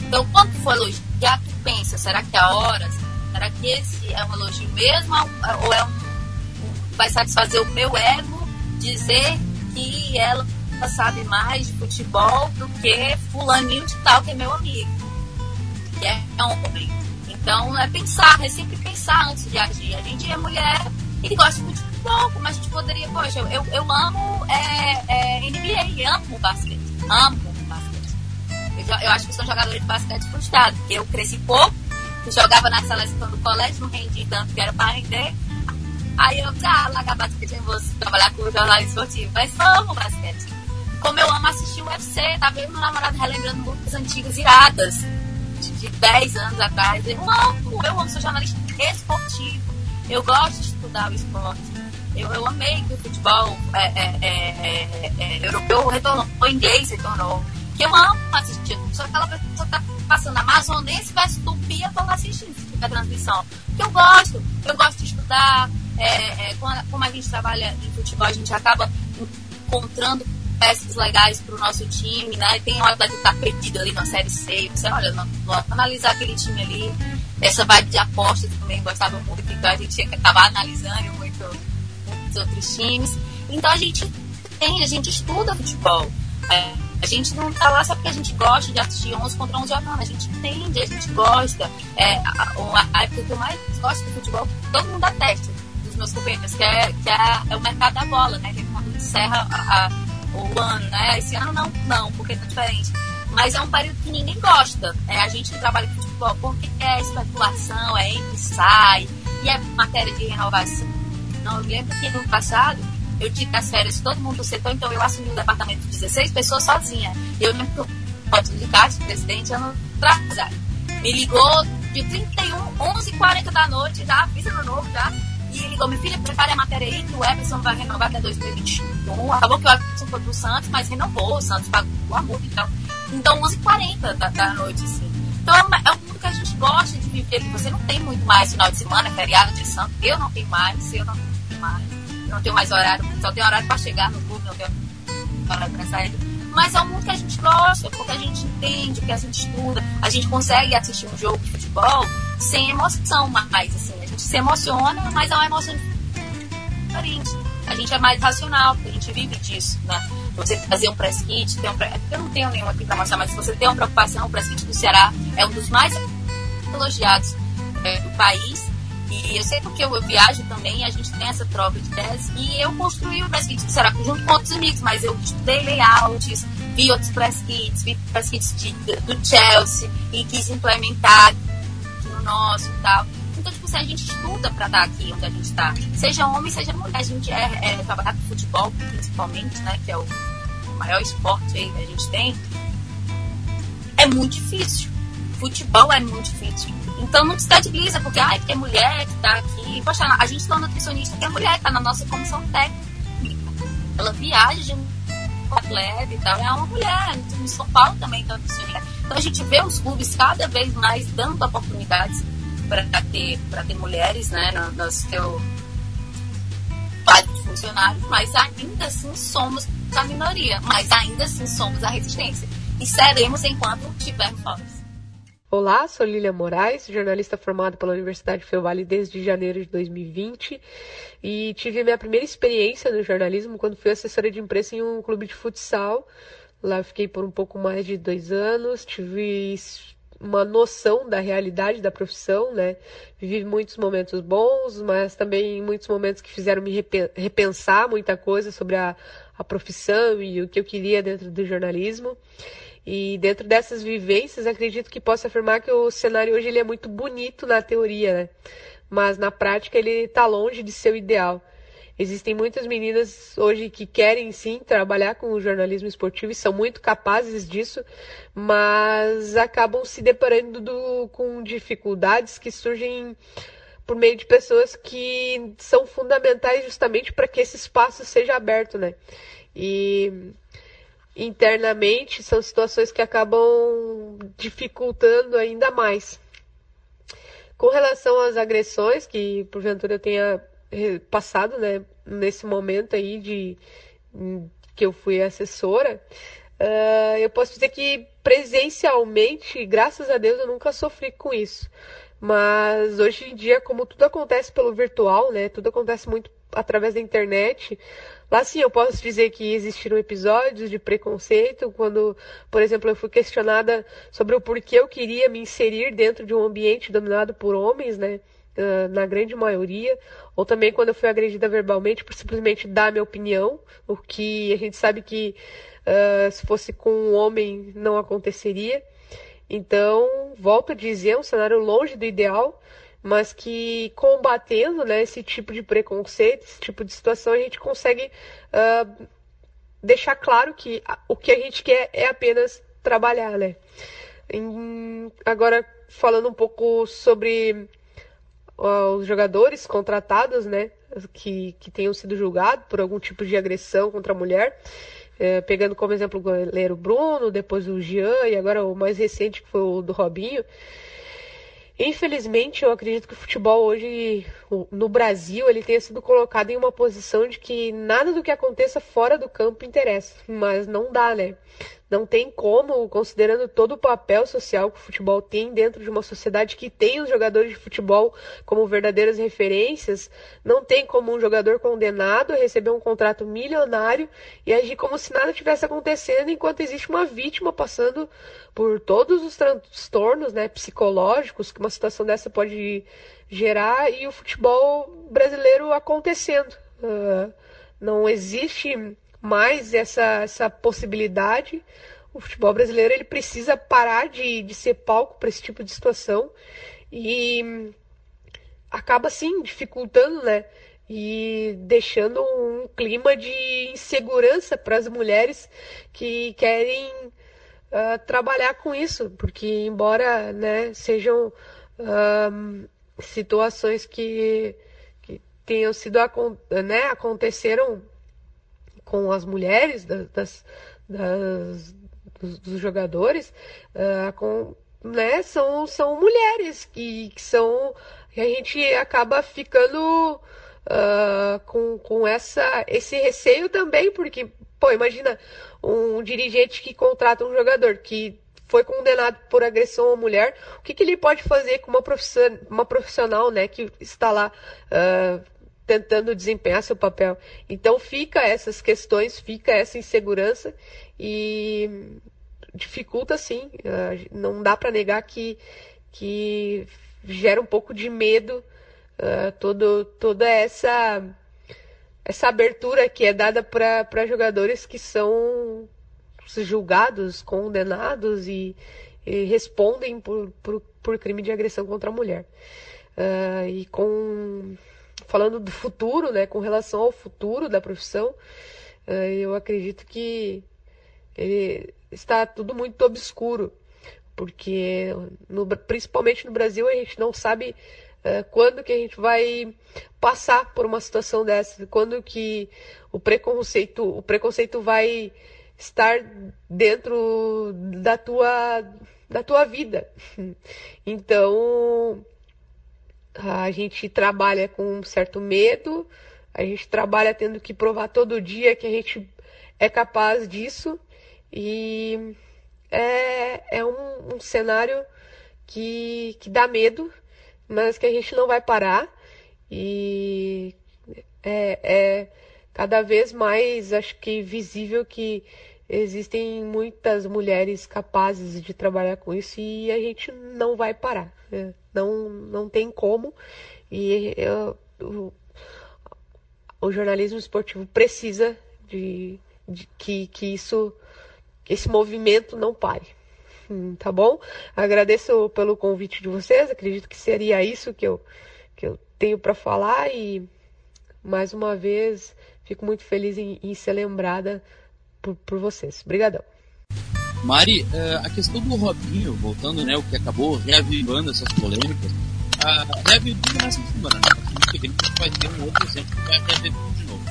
Então quando for elogiar, tu pensa, será que é a hora? Será que esse é um elogio mesmo ou é um vai satisfazer o meu ego dizer que ela sabe mais de futebol do que fulaninho de tal que é meu amigo, que é homem. Então é pensar, é sempre pensar antes de agir. A gente é mulher e gosta de futebol, como a gente poderia, poxa, eu, eu amo é, é, NBA, amo basquete, amo basquete. Eu, eu acho que sou jogadora de basquete frustrado, porque eu cresci pouco, eu jogava na seleção do colégio, não rendi tanto que era para render, Aí eu ah, largar basquete em você, trabalhar com jornalismo esportivo. Mas amo basquete. Como eu amo assistir o UFC, tá vendo meu namorado relembrando lutas antigas iradas, de 10 anos atrás. Eu amo, eu amo, sou jornalista esportivo. Eu gosto de estudar o esporte. Eu, eu amei que o futebol é, é, é, é europeu retornou, o inglês retornou. Que eu amo assistir. Só aquela pessoa que tá passando amazonense versus tupi, eu tô assistindo a transmissão. Porque eu gosto. Eu gosto de estudar, é, é, como a gente trabalha em futebol, a gente acaba encontrando peças legais para o nosso time, né? Tem atleta que está perdido ali na Série C, você olha, não, analisar aquele time ali, essa vibe de apostas também gostava muito, então a gente acaba analisando muitos outros times. Então a gente tem, a gente estuda futebol. É, a gente não tá lá só porque a gente gosta de assistir 11 contra 11 jogando, a gente entende, a gente gosta. É, a, a, época que eu mais gosto de futebol, todo mundo atesta meus companheiros, que é, que é, é o mercado da bola, né? Que é quando encerra a, o ano, né? Esse ano não, não, porque tá diferente. Mas é um período que ninguém gosta. É a gente que trabalha com futebol, porque é especulação, é entra e sai, e é matéria de renovação. Não, eu lembro que no passado eu tive as férias todo mundo do setor, então eu assumi um departamento de 16 pessoas sozinha. Eu o foto de Castro, presidente, ano atrasado. Me ligou de 31, 11h40 da noite, já avisa no novo, já e ligou, minha filha, prepare a matéria aí que o Everson vai renovar até 2021. Acabou que o Everson foi pro Santos, mas renovou, o Santos pagou a multa e então. Então, 11h40 da, da noite, assim. Então, é, uma, é um mundo que a gente gosta de viver, que você não tem muito mais final de semana, feriado de santo. Eu não tenho mais, eu não mais. Não tenho mais horário, só tenho horário para chegar no clube, não tenho horário para sair. Mas é um mundo que a gente gosta, porque a gente entende, porque a gente estuda, a gente consegue assistir um jogo de futebol sem emoção mais, assim gente se emociona, mas é uma emoção diferente. A gente é mais racional, porque a gente vive disso, né? Você fazer um press kit, um press... eu não tenho nenhum aqui para mostrar, mas se você tem uma preocupação, o press kit do Ceará é um dos mais elogiados é, do país. E eu sei porque eu, eu viajo também, a gente tem essa troca de ideias. E eu construí o press kit do Ceará junto com outros amigos, mas eu estudei layouts, vi outros press kits, vi press kits de, do Chelsea e quis implementar no nosso e tal. Então, tipo assim, a gente estuda para estar aqui onde a gente está. Seja homem, seja mulher. A gente é, é trabalhar com futebol, principalmente, né? Que é o maior esporte aí que a gente tem. É muito difícil. Futebol é muito difícil. Então não descredibiliza, porque ai, que é mulher que tá aqui. Poxa, a gente tem uma nutricionista que é mulher, tá na nossa comissão técnica. Ela viaja de leve e tal. É uma mulher. Em São Paulo também tem nutricionista Então a gente vê os clubes cada vez mais dando oportunidades para ter, ter mulheres né, no, no seu quadro de funcionários, mas ainda assim somos a minoria, mas ainda assim somos a resistência. E seremos enquanto tivermos voz. Olá, sou Lília Moraes, jornalista formada pela Universidade Vale desde janeiro de 2020 e tive minha primeira experiência no jornalismo quando fui assessora de imprensa em um clube de futsal. Lá fiquei por um pouco mais de dois anos, tive uma noção da realidade da profissão, né? Vivi muitos momentos bons, mas também muitos momentos que fizeram me repensar muita coisa sobre a, a profissão e o que eu queria dentro do jornalismo. E dentro dessas vivências, acredito que posso afirmar que o cenário hoje ele é muito bonito na teoria, né? Mas na prática ele está longe de ser o ideal. Existem muitas meninas hoje que querem sim trabalhar com o jornalismo esportivo e são muito capazes disso, mas acabam se deparando do, com dificuldades que surgem por meio de pessoas que são fundamentais justamente para que esse espaço seja aberto, né? E internamente são situações que acabam dificultando ainda mais. Com relação às agressões, que porventura eu tenha passado, né, nesse momento aí de que eu fui assessora, uh, eu posso dizer que presencialmente, graças a Deus, eu nunca sofri com isso. Mas hoje em dia, como tudo acontece pelo virtual, né, tudo acontece muito através da internet, Lá sim eu posso dizer que existiram episódios de preconceito, quando, por exemplo, eu fui questionada sobre o porquê eu queria me inserir dentro de um ambiente dominado por homens, né? Uh, na grande maioria, ou também quando eu fui agredida verbalmente por simplesmente dar minha opinião, o que a gente sabe que uh, se fosse com um homem não aconteceria. Então, volto a dizer, é um cenário longe do ideal, mas que combatendo né, esse tipo de preconceito, esse tipo de situação, a gente consegue uh, deixar claro que o que a gente quer é apenas trabalhar, né? Em, agora, falando um pouco sobre uh, os jogadores contratados, né, que, que tenham sido julgados por algum tipo de agressão contra a mulher, é, pegando como exemplo o goleiro Bruno, depois o Jean e agora o mais recente que foi o do Robinho, Infelizmente, eu acredito que o futebol hoje, no Brasil, ele tenha sido colocado em uma posição de que nada do que aconteça fora do campo interessa. Mas não dá, né? Não tem como, considerando todo o papel social que o futebol tem dentro de uma sociedade que tem os jogadores de futebol como verdadeiras referências, não tem como um jogador condenado receber um contrato milionário e agir como se nada tivesse acontecendo enquanto existe uma vítima passando por todos os transtornos né, psicológicos que uma situação dessa pode gerar e o futebol brasileiro acontecendo. Uh, não existe mais essa, essa possibilidade. O futebol brasileiro ele precisa parar de, de ser palco para esse tipo de situação e acaba assim dificultando, né? E deixando um clima de insegurança para as mulheres que querem uh, trabalhar com isso, porque embora né, sejam uh, situações que, que tenham sido né, aconteceram com as mulheres das, das, das dos, dos, jogadores uh, com, né, são, são mulheres que, que são que a gente acaba ficando uh, com, com essa, esse receio também, porque, pô, imagina um dirigente que contrata um jogador que foi condenado por agressão à mulher, o que, que ele pode fazer com uma profissional, uma profissional né, que está lá uh, tentando desempenhar seu papel. Então fica essas questões, fica essa insegurança e dificulta sim. Não dá para negar que, que gera um pouco de medo uh, todo, toda essa essa abertura que é dada para jogadores que são julgados, condenados e, e respondem por, por, por, crime de agressão contra a mulher. Uh, e com falando do futuro, né, com relação ao futuro da profissão, eh, eu acredito que ele está tudo muito obscuro, porque no, principalmente no Brasil a gente não sabe uh, quando que a gente vai passar por uma situação dessa, quando que o preconceito, o preconceito vai estar dentro da tua, da tua vida. Então, a gente trabalha com um certo medo, a gente trabalha tendo que provar todo dia que a gente é capaz disso e é, é um, um cenário que, que dá medo, mas que a gente não vai parar e é, é cada vez mais, acho que visível que existem muitas mulheres capazes de trabalhar com isso e a gente não vai parar. Né? Não, não tem como. E eu, o, o jornalismo esportivo precisa de, de que, que isso, esse movimento não pare. Hum, tá bom? Agradeço pelo convite de vocês. Acredito que seria isso que eu, que eu tenho para falar e mais uma vez fico muito feliz em, em ser lembrada por, por vocês. Obrigadão. Mari, eh, a questão do Robinho, voltando, né, o que acabou reavivando essas polêmicas, uh, reavivou nessa semana, né? A gente vai ter um outro exemplo que vai reavivar de novo.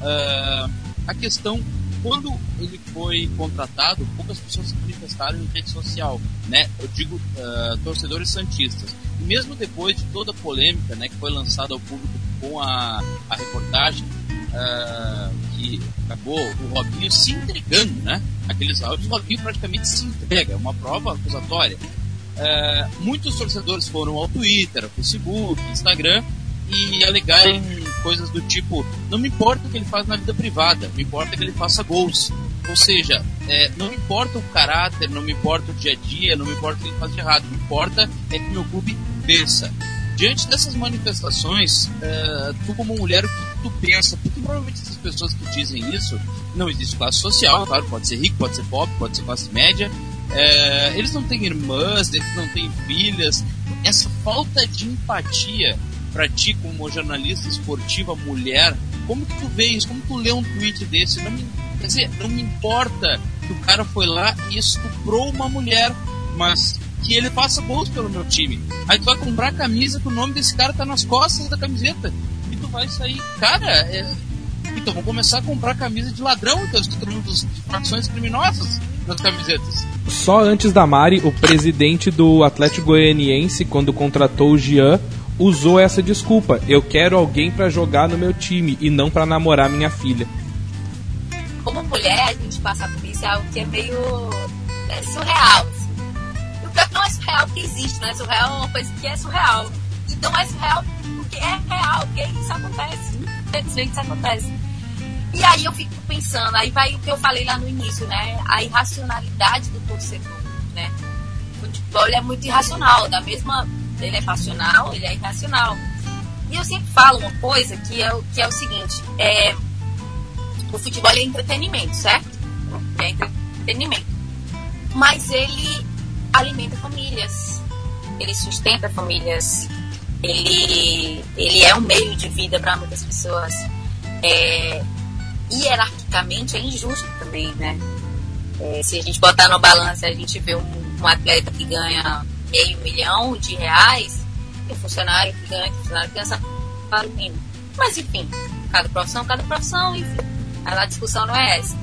Uh, a questão, quando ele foi contratado, poucas pessoas se manifestaram em rede social, né? Eu digo uh, torcedores santistas. E mesmo depois de toda a polêmica, né, que foi lançada ao público com a, a reportagem, uh, que acabou o Robinho se entregando, né? Aqueles áudios, o Robinho praticamente se entrega, é uma prova acusatória. Uh, muitos torcedores foram ao Twitter, ao Facebook, Instagram e alegaram coisas do tipo: não me importa o que ele faz na vida privada, me importa que ele faça gols. Ou seja, é, não me importa o caráter, não me importa o dia a dia, não me importa o que ele faz de errado, me importa é que meu clube vença. Diante dessas manifestações, uh, tu como mulher, o que tu pensa? Porque provavelmente essas pessoas que dizem isso, não existe classe social, claro, pode ser rico, pode ser pobre, pode ser classe média, uh, eles não têm irmãs, eles não têm filhas. Essa falta de empatia para ti como jornalista esportiva mulher, como que tu vê isso? Como tu lê um tweet desse? Não me, quer dizer, não me importa que o cara foi lá e estuprou uma mulher, mas que ele faça gols pelo meu time. Aí tu vai comprar camisa que o nome desse cara tá nas costas da camiseta. Tu vai sair. Cara, é... então vou começar a comprar camisa de ladrão, então, de facções criminosas nas camisetas. Só antes da Mari, o presidente do Atlético Goianiense, quando contratou o Jean, usou essa desculpa. Eu quero alguém para jogar no meu time e não para namorar minha filha. Como mulher, a gente passa por isso é algo que é meio é surreal não é surreal porque existe, né? Surreal é uma coisa que é surreal. Então é surreal porque é real, porque isso acontece. Infelizmente isso acontece. E aí eu fico pensando, aí vai o que eu falei lá no início, né? A irracionalidade do torcedor, né? O futebol é muito irracional, da mesma. Ele é passional, ele é irracional. E eu sempre falo uma coisa que é, que é o seguinte: é, o futebol é entretenimento, certo? É entretenimento. Mas ele alimenta famílias, ele sustenta famílias, ele, ele é um meio de vida para muitas pessoas. É, hierarquicamente é injusto também, né? É, se a gente botar no balanço, a gente vê um, um, atleta que ganha meio milhão de reais e um funcionário que ganha, funcionário que ganha salário mínimo. Mas enfim, cada profissão, cada profissão, enfim. A discussão não é essa.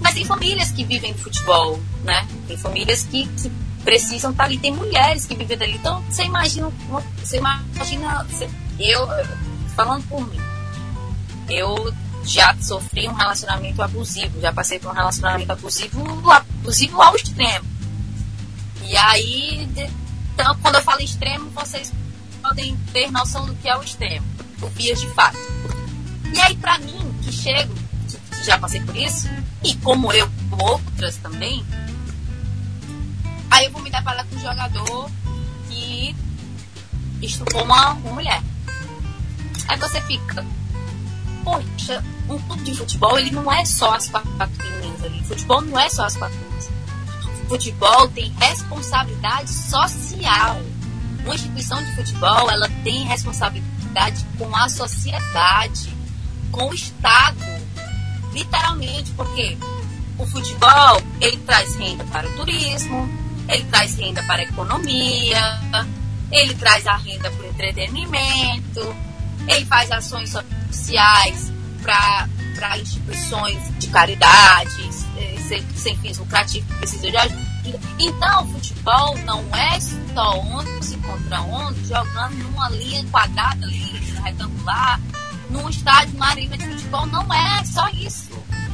Mas tem famílias que vivem do futebol, né? Tem famílias que, que precisam estar ali. Tem mulheres que vivem dali. Então, você imagina, você imagina, eu, falando por mim, eu já sofri um relacionamento abusivo, já passei por um relacionamento abusivo, abusivo ao extremo. E aí, então, quando eu falo extremo, vocês podem ter noção do que é o extremo, o vias de fato. E aí, pra mim, que chego, que já passei por isso, e como eu, outras também, aí eu vou me deparar com um jogador que estuprou uma, uma mulher. Aí você fica, poxa, um clube de futebol, ele não é só as quatro linhas ali. Futebol não é só as quatro linhas. Futebol tem responsabilidade social. Uma instituição de futebol, ela tem responsabilidade com a sociedade, com o Estado literalmente, porque o futebol ele traz renda para o turismo, ele traz renda para a economia, ele traz a renda para o entretenimento, ele faz ações sociais para instituições de caridade, sem, sem fins lucrativos que de ajuda. Então, o futebol não é só 11 contra 11 jogando numa linha quadrada ali, retangular, num estádio, arena de futebol. Não é só isso.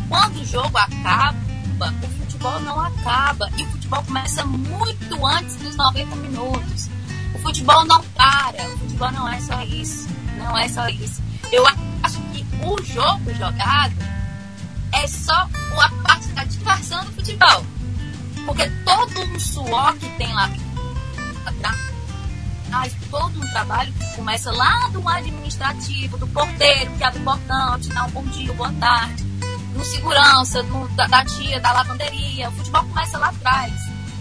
Quando o jogo acaba, o futebol não acaba. E o futebol começa muito antes dos 90 minutos. O futebol não para. O futebol não é só isso. Não é só isso. Eu acho que o jogo jogado é só a parte da diversão do futebol. Porque todo um suor que tem lá atrás, todo um trabalho que começa lá do administrativo, do porteiro que abre o portão, te dá um bom dia, boa tarde, do segurança, do, da, da tia, da lavanderia. O futebol começa lá atrás.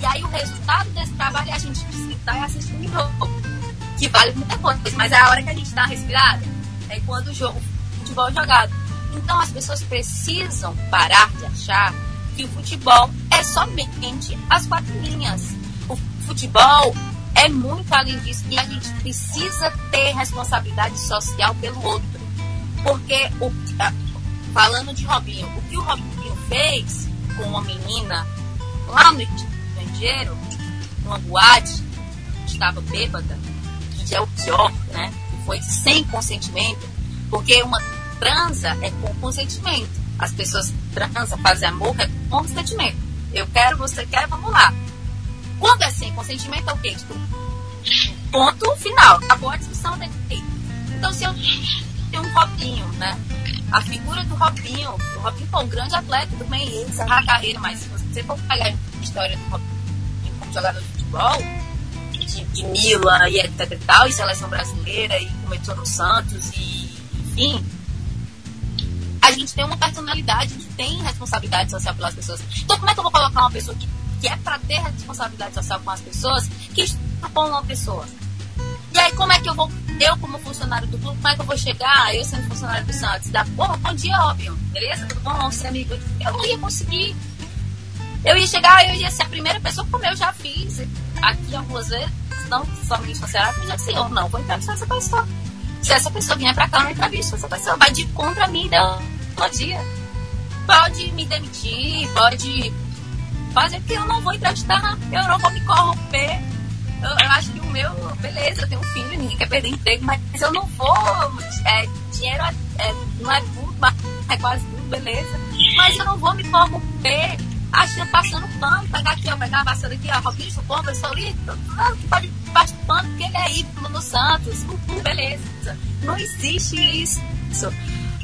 E aí o resultado desse trabalho é a gente estar e assistir um jogo. Que vale muita coisa, mas é a hora que a gente está respirada. É quando o jogo, o futebol é jogado. Então as pessoas precisam parar de achar que o futebol é somente as quatro linhas. O futebol é muito além disso e a gente precisa ter responsabilidade social pelo outro. Porque, o, falando de Robinho, o que o Robinho fez com uma menina lá no estrangeiro, numa boate, estava bêbada, que é o pior, né? Que foi sem consentimento, porque uma transa é com consentimento. As pessoas transam, fazem amor é com consentimento. Eu quero, você quer, vamos lá. Quando é sem consentimento, é o quê? Tipo, ponto final. Acabou a discussão daqui. Então, se eu tenho um Robinho, né? A figura do Robinho, o Robinho foi um grande atleta, bem, ele encerrar a carreira, mas se você for pegar a história do Robinho como jogador de futebol, de, de Milan e etc e tal, e seleção brasileira, e começou no Santos, e enfim, a gente tem uma personalidade que tem responsabilidade social pelas pessoas. Então, como é que eu vou colocar uma pessoa que, que é para ter responsabilidade social com as pessoas que expõe uma pessoa? Como é que eu vou, eu como funcionário do clube, como é que eu vou chegar, eu sendo funcionário do Santos, dar, porra, bom dia, óbvio, beleza? Tudo bom? Vamos ser amigo. Eu não ia conseguir. Eu ia chegar, eu ia ser a primeira pessoa, como eu já fiz aqui algumas vezes, não somente funcionário, mas já sei, eu não vou entrevistar essa pessoa. Se essa pessoa vier pra cá, eu não entrevisto. Essa pessoa vai de contra mim, deu dia. Pode me demitir, pode fazer que eu não vou entrevistar, eu não vou me corromper. Eu, eu, acho que o meu, beleza, eu tenho um filho, ninguém quer perder emprego, mas eu não vou. É, dinheiro é, é, não é tudo, mas é quase tudo, beleza. Mas eu não vou me corromper achando, passando pano, pegar aqui, ó, pegar a vassoura aqui, ó, Robinho, Pomba, Solito, não, que pode passar pano porque ele é ídolo no Santos, beleza. Não existe isso.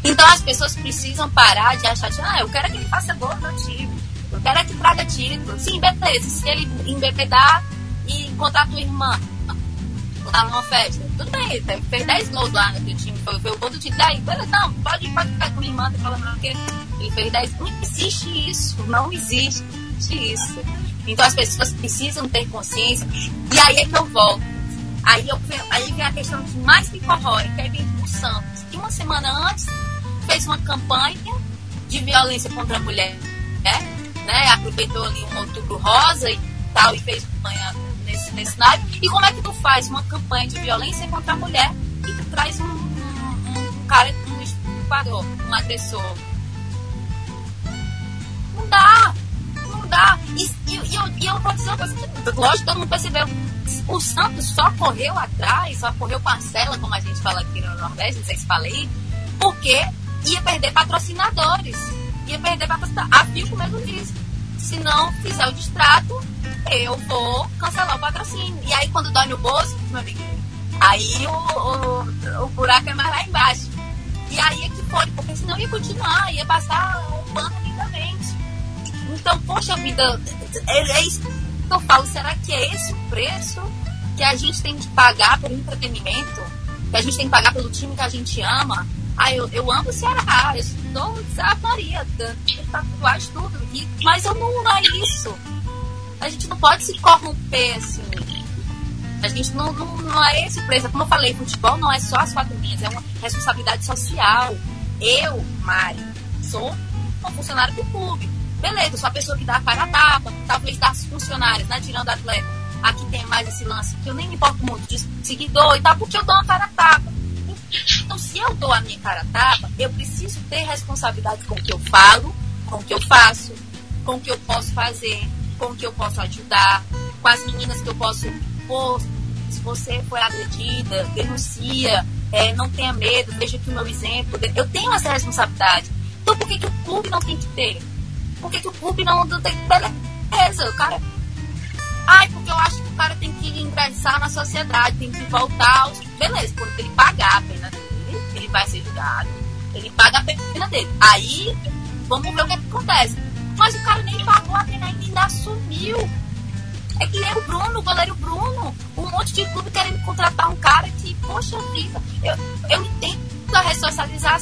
Então as pessoas precisam parar de achar, de, ah, eu quero que ele faça gol no time, eu quero que traga título. Sim, beleza, se ele embebedar e encontrar tua irmã lá numa festa, tudo bem, fez 10 gols lá no teu time, foi, foi o gol do time, daí, beleza, não, pode, pode ficar com a irmã, tá falando que ele fez 10, não existe isso, não existe isso. Então as pessoas precisam ter consciência, e aí é que eu volto. Aí, eu, aí vem a questão que mais me corrói, que é o Santos. Que uma semana antes fez uma campanha de violência contra a mulher, né? né? Aproveitou ali um outubro rosa e tal, e fez campanha nesse. E como é que tu faz uma campanha de violência contra a mulher e tu traz um, um, um cara, um estuprador, um agressor? Não dá! Não dá! E, e, e, eu, e eu vou dizer uma coisa que, lógico, todo mundo percebeu. O Santos só correu atrás, só correu parcela, como a gente fala aqui no Nordeste, não sei se falei, porque ia perder patrocinadores. Ia perder patrocinadores. A Filco mesmo disse. Se não fizer o distrato, eu vou cancelar o patrocínio. E aí, quando dói no bolso, meu amigo, aí o, o, o buraco é mais lá embaixo. E aí é que foi, porque senão ia continuar, ia passar um pano lindamente. Então, poxa vida, é, é isso que eu falo. Será que é esse o preço que a gente tem que pagar pelo entretenimento? Que a gente tem que pagar pelo time que a gente ama? Ah, eu, eu amo o Ceará, eu estou Santa Maria, tatuagem, tudo. E, mas eu não, não é isso. A gente não pode se corromper assim. A gente não, não, não é esse preço. Como eu falei, futebol não é só as quatro linhas, é uma responsabilidade social. Eu, Mari, sou uma funcionária do clube. Beleza, sou a pessoa que dá a cara a tapa, talvez das funcionárias, né? Tirando atleta. Aqui tem mais esse lance que eu nem me importo muito de seguidor e tal, porque eu dou uma cara a tapa. Então, se eu dou a minha cara a tapa, eu preciso ter responsabilidade com o que eu falo, com o que eu faço. com o que eu posso fazer, com o que eu posso ajudar, com as meninas que eu posso. Pô, se você foi agredida, denuncia, é, não tenha medo, veja aqui o meu exemplo. Eu tenho essa responsabilidade. Então por que, que o clube não tem que ter? Por que, que o clube não, não tem? Beleza, o cara. Ai, porque eu acho o cara tem que ingressar na sociedade, tem que voltar aos. Beleza, porque ele pagar a pena dele, ele vai ser julgado, ele paga a pena dele. Aí, vamos ver o que, acontece. Mas o cara nem pagou a pena ainda, ainda assumiu. É que nem o Bruno, o goleiro Bruno. Um monte de clube querendo contratar um cara que, poxa vida, eu, eu entendo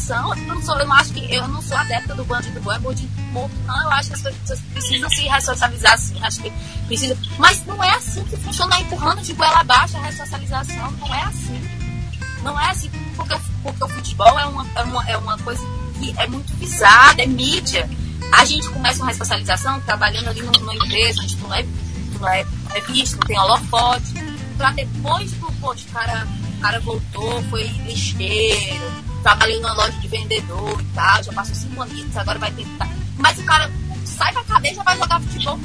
Eu não, sou, eu não acho que eu não sou adepta do bandido bom, é bandido morto, não. Eu acho que as pessoas precisam se ressocializar assim. Acho que precisa. Mas não é assim que funciona, empurrando de goela abaixo a ressocialização. Não é assim. Não é assim, porque, porque o futebol é uma, é, uma, é uma coisa que é muito visada, é mídia. A gente começa uma ressocialização trabalhando ali numa empresa, a gente não é, não é, é visto, não tem holofote, pra depois do, poxa, o cara, o cara voltou, foi lixeiro, trabalhei numa loja de vendedor e tal, já passou cinco anos, agora vai tentar. Mas o cara sai pra cadeia e já vai jogar futebol.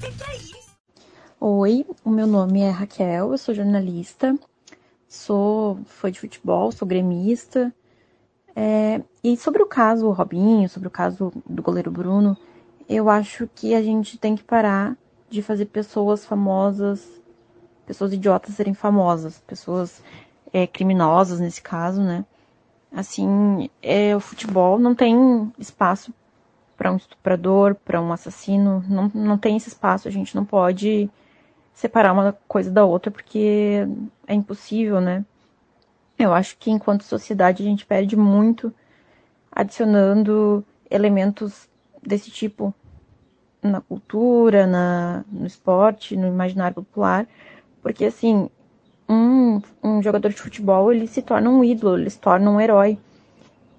Que, é isso? Oi, o meu nome é Raquel, eu sou jornalista, sou fã de futebol, sou gremista, é, e sobre o caso Robinho, sobre o caso do goleiro Bruno, eu acho que a gente tem que parar de fazer pessoas famosas, pessoas idiotas serem famosas, pessoas é, nesse caso, né? Assim, é, o futebol não tem espaço para um estuprador, para um assassino, não, não tem esse espaço, a gente não pode separar uma coisa da outra porque é impossível, né? Eu acho que enquanto sociedade a gente perde muito adicionando elementos desse tipo na cultura, na, no esporte, no imaginário popular, porque assim, um, um jogador de futebol ele se torna um ídolo, ele se torna um herói.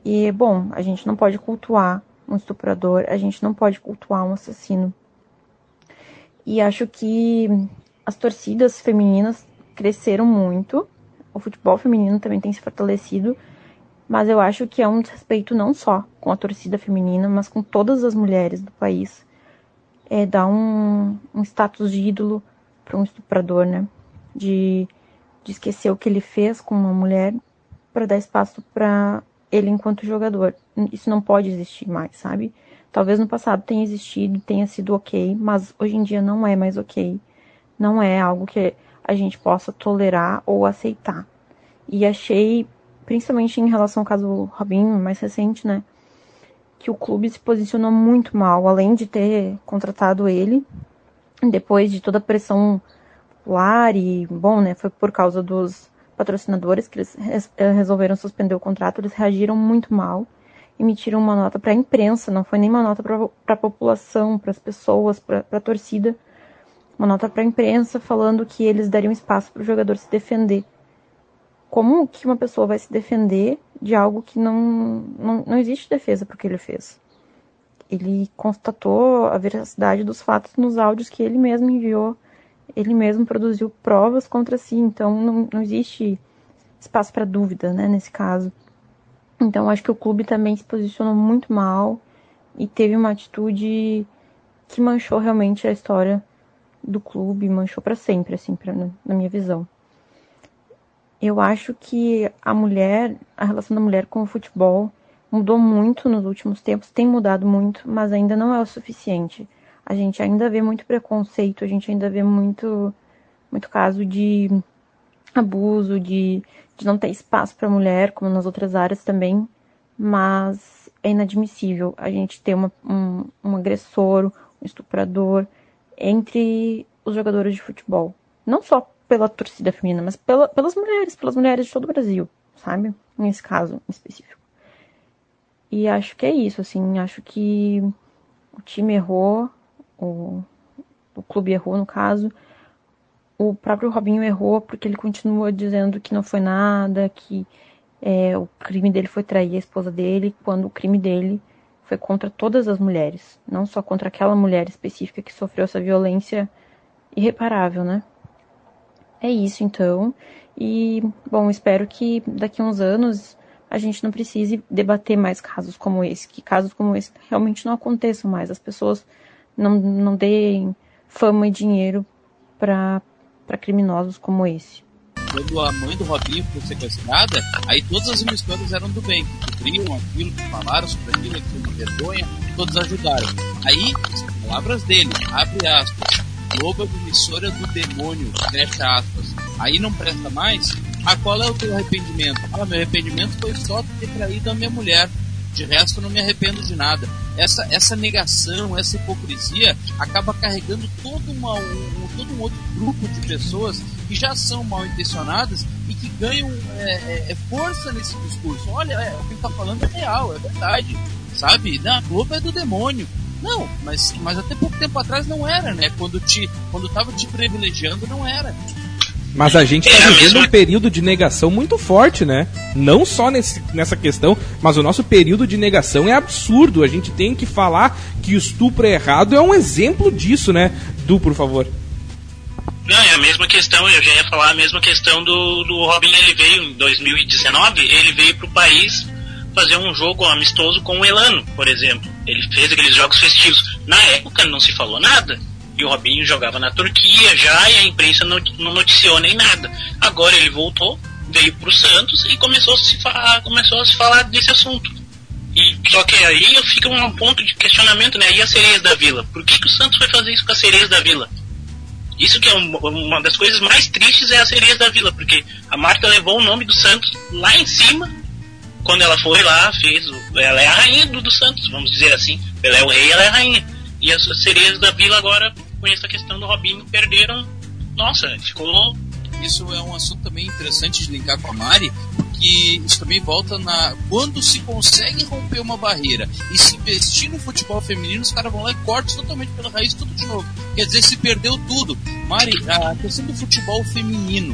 E bom, a gente não pode cultuar um estuprador, a gente não pode cultuar um assassino. E acho que as torcidas femininas cresceram muito o futebol feminino também tem se fortalecido, mas eu acho que é um desrespeito não só com a torcida feminina, mas com todas as mulheres do país. É dar um, um status de ídolo para um estuprador, né? De, de esquecer o que ele fez com uma mulher para dar espaço para ele enquanto jogador. Isso não pode existir mais, sabe? Talvez no passado tenha existido, tenha sido ok, mas hoje em dia não é mais ok. Não é algo que a gente possa tolerar ou aceitar. E achei, principalmente em relação ao caso Robinho, mais recente, né, que o clube se posicionou muito mal, além de ter contratado ele, depois de toda a pressão popular e, bom, né, foi por causa dos patrocinadores que eles eh, resolveram suspender o contrato, eles reagiram muito mal, emitiram uma nota para a imprensa, não foi nem uma nota para a população, para as pessoas, para a torcida, uma nota para a imprensa falando que eles dariam espaço para o jogador se defender. Como que uma pessoa vai se defender de algo que não, não, não existe defesa para o que ele fez? Ele constatou a veracidade dos fatos nos áudios que ele mesmo enviou, ele mesmo produziu provas contra si, então não, não existe espaço para dúvida, né, nesse caso. Então acho que o clube também se posicionou muito mal e teve uma atitude que manchou realmente a história do clube, manchou para sempre, assim, pra, na minha visão. Eu acho que a mulher, a relação da mulher com o futebol mudou muito nos últimos tempos, tem mudado muito, mas ainda não é o suficiente. A gente ainda vê muito preconceito, a gente ainda vê muito, muito caso de abuso, de, de não ter espaço para mulher, como nas outras áreas também, mas é inadmissível a gente ter uma, um, um agressor, um estuprador, entre os jogadores de futebol. Não só pela torcida feminina, mas pela, pelas mulheres, pelas mulheres de todo o Brasil, sabe? Nesse caso em específico. E acho que é isso, assim, acho que o time errou, o, o clube errou no caso, o próprio Robinho errou porque ele continua dizendo que não foi nada, que é, o crime dele foi trair a esposa dele, quando o crime dele foi contra todas as mulheres, não só contra aquela mulher específica que sofreu essa violência irreparável, né? É isso então. E, bom, espero que daqui a uns anos a gente não precise debater mais casos como esse, que casos como esse realmente não aconteçam mais. As pessoas não, não deem fama e dinheiro para criminosos como esse. Quando a mãe do Robinho foi sequestrada, aí todas as emissoras eram do bem, que cobriam aquilo, que falaram sobre aquilo, que uma vergonha, todos ajudaram. Aí, as palavras dele, abre aspas, Globo é emissora do demônio, fecha aspas. Aí não presta mais, ah, qual é o teu arrependimento? Ah, meu arrependimento foi só ter traído a minha mulher. De resto, não me arrependo de nada. Essa, essa negação, essa hipocrisia acaba carregando todo, uma, um, todo um outro grupo de pessoas que já são mal intencionadas e que ganham é, é, é força nesse discurso. Olha, é, o que ele está falando é real, é verdade. Sabe? Não, a Globo é do demônio. Não, mas, mas até pouco tempo atrás não era, né? Quando te quando tava te privilegiando, não era. Mas a gente está é vivendo um período de negação muito forte, né? Não só nesse, nessa questão, mas o nosso período de negação é absurdo. A gente tem que falar que o estupro é errado é um exemplo disso, né? Du, por favor. Não, é a mesma questão, eu já ia falar a mesma questão do, do Robin, ele veio em 2019, ele veio para o país fazer um jogo amistoso com o Elano, por exemplo. Ele fez aqueles jogos festivos. Na época não se falou nada e o Robinho jogava na Turquia já e a imprensa não, não noticiou nem nada. Agora ele voltou, veio para o Santos e começou a, se falar, começou a se falar desse assunto. E, só que aí fica um ponto de questionamento, né? E as sereias da vila? Por que, que o Santos foi fazer isso com as sereias da vila? Isso que é um, uma das coisas mais tristes é as sereias da vila, porque a marca levou o nome do Santos lá em cima, quando ela foi lá, fez. O, ela é a rainha do, do Santos, vamos dizer assim. Ela é o rei, ela é a rainha. E as sereias da vila agora, com essa questão do Robinho, perderam. Nossa, ficou. Isso é um assunto também interessante de linkar com a Mari, porque isso também volta na. Quando se consegue romper uma barreira e se investir no futebol feminino, os caras vão lá e cortam totalmente pela raiz tudo de novo. Quer dizer, se perdeu tudo. Mari, a questão do futebol feminino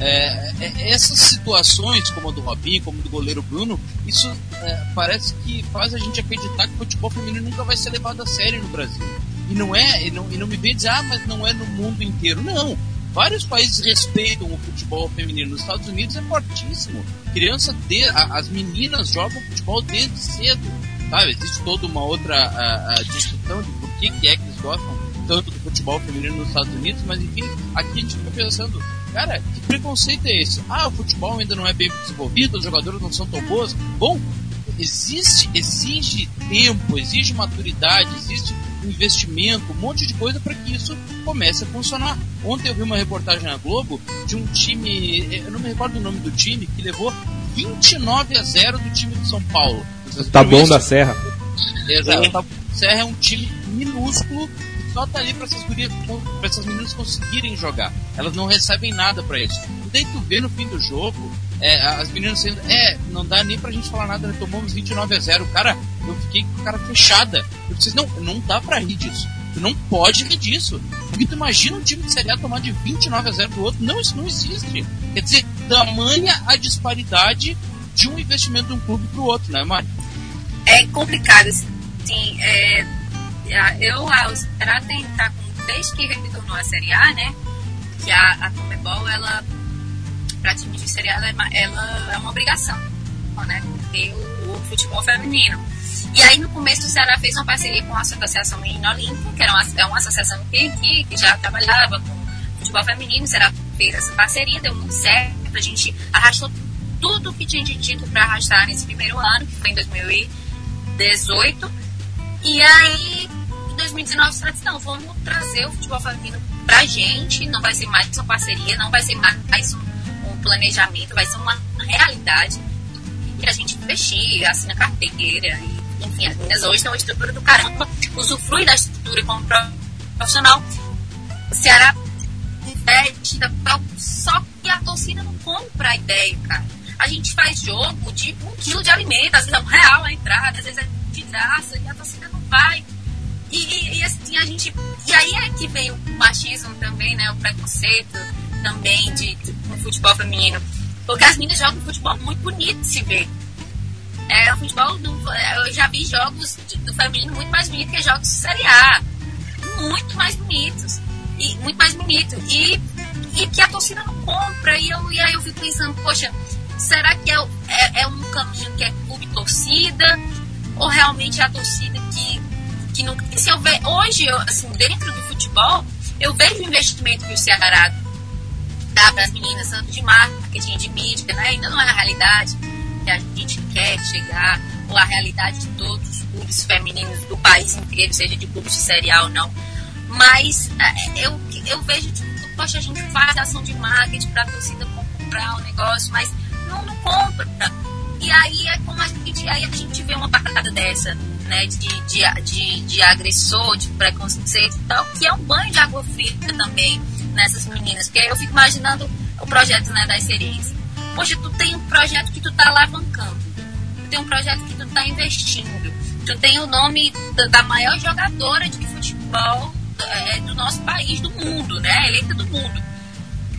é, é, essas situações, como a do Robinho, como a do goleiro Bruno, isso é, parece que faz a gente acreditar que o futebol feminino nunca vai ser levado a sério no Brasil. E não é, e não, e não me vem dizer, ah, mas não é no mundo inteiro. Não. Vários países respeitam o futebol feminino. Nos Estados Unidos é fortíssimo. Criança, de, a, as meninas jogam futebol desde cedo. Sabe? Existe toda uma outra a, a discussão de por que, que é que eles gostam tanto do futebol feminino nos Estados Unidos, mas enfim, aqui a gente fica pensando, Cara, que preconceito é esse? Ah, o futebol ainda não é bem desenvolvido, os jogadores não são tão bons. Bom, existe, exige tempo, exige maturidade, existe investimento, um monte de coisa para que isso comece a funcionar. Ontem eu vi uma reportagem na Globo de um time, eu não me recordo o nome do time, que levou 29 a 0 do time de São Paulo. Tá bom da Serra. Exato. Serra é um time minúsculo só tá ali pra essas, gurias, pra essas meninas conseguirem jogar. Elas não recebem nada para isso. E daí tu vê no fim do jogo, é, as meninas sendo. É, não dá nem pra gente falar nada, né? Tomamos 29 a 0. Cara, eu fiquei com a cara fechada. Eu disse, não, não dá pra rir disso. Tu não pode rir disso. Porque tu imagina um time de Série A tomar de 29 a 0 do outro. Não, isso não existe. Quer dizer, tamanha a disparidade de um investimento de um clube pro outro, né, Mari? É complicado, assim. É eu, o Ceará tem, tá desde que retornou a Série A, né? Que a, a Comebol, ela, para time de Série A, ela é, ela é uma obrigação, né? O, o, futebol feminino. E aí, no começo, o Ceará fez uma parceria com a Associação Menino Olímpico, que era uma, é uma associação que, que, que já trabalhava com futebol feminino. O Ceará fez essa parceria, deu muito certo. A gente arrastou tudo que tinha de título para arrastar nesse primeiro ano, que foi em 2018. E aí, 2019 você disse, não, vamos trazer o futebol feminino pra gente, não vai ser mais uma parceria, não vai ser mais um, um planejamento, vai ser uma realidade. E a gente investir, assina carteira, e, enfim, as meninas hoje têm uma estrutura do caramba, usufrui da estrutura como profissional. O Ceará investe só que a torcida não compra a ideia, cara. A gente faz jogo de um quilo de alimento, às vezes é um real a entrada, às vezes é de graça, e a torcida não vai. E, e, e, assim, a gente. E aí é que vem o machismo também, né? O preconceito também de, de, no futebol feminino. Porque as meninas jogam futebol muito bonito se ver. É, o futebol do, eu já vi jogos de, do feminino muito mais bonitos que jogos de Série A. Muito mais bonitos. E muito mais bonito. E, e que a torcida não compra. E, eu, e aí eu fico pensando, poxa, será que é, é, é um caminho que é clube torcida? Ou realmente é a torcida que, que não. Se eu ver, hoje, eu, assim, dentro do futebol, eu vejo o investimento que o Ceará dá para as meninas, tanto de marketing, de mídia, né? ainda não é a realidade que a gente quer chegar, ou a realidade de todos os clubes femininos do país inteiro, seja de clubes de serial ou não. Mas é, eu, eu vejo, tipo, poxa, a gente faz ação de marketing para a torcida comprar o um negócio, mas não, não compra. E aí é como a gente, aí a gente vê uma parada dessa, né, de, de, de, de agressor, de preconceito e tal, que é um banho de água fria também nessas meninas. Porque aí eu fico imaginando o projeto né, das experiência. Poxa, tu tem um projeto que tu tá alavancando. Tu tem um projeto que tu tá investindo. Tu tem o nome da maior jogadora de futebol é, do nosso país, do mundo, né? Eleita do mundo.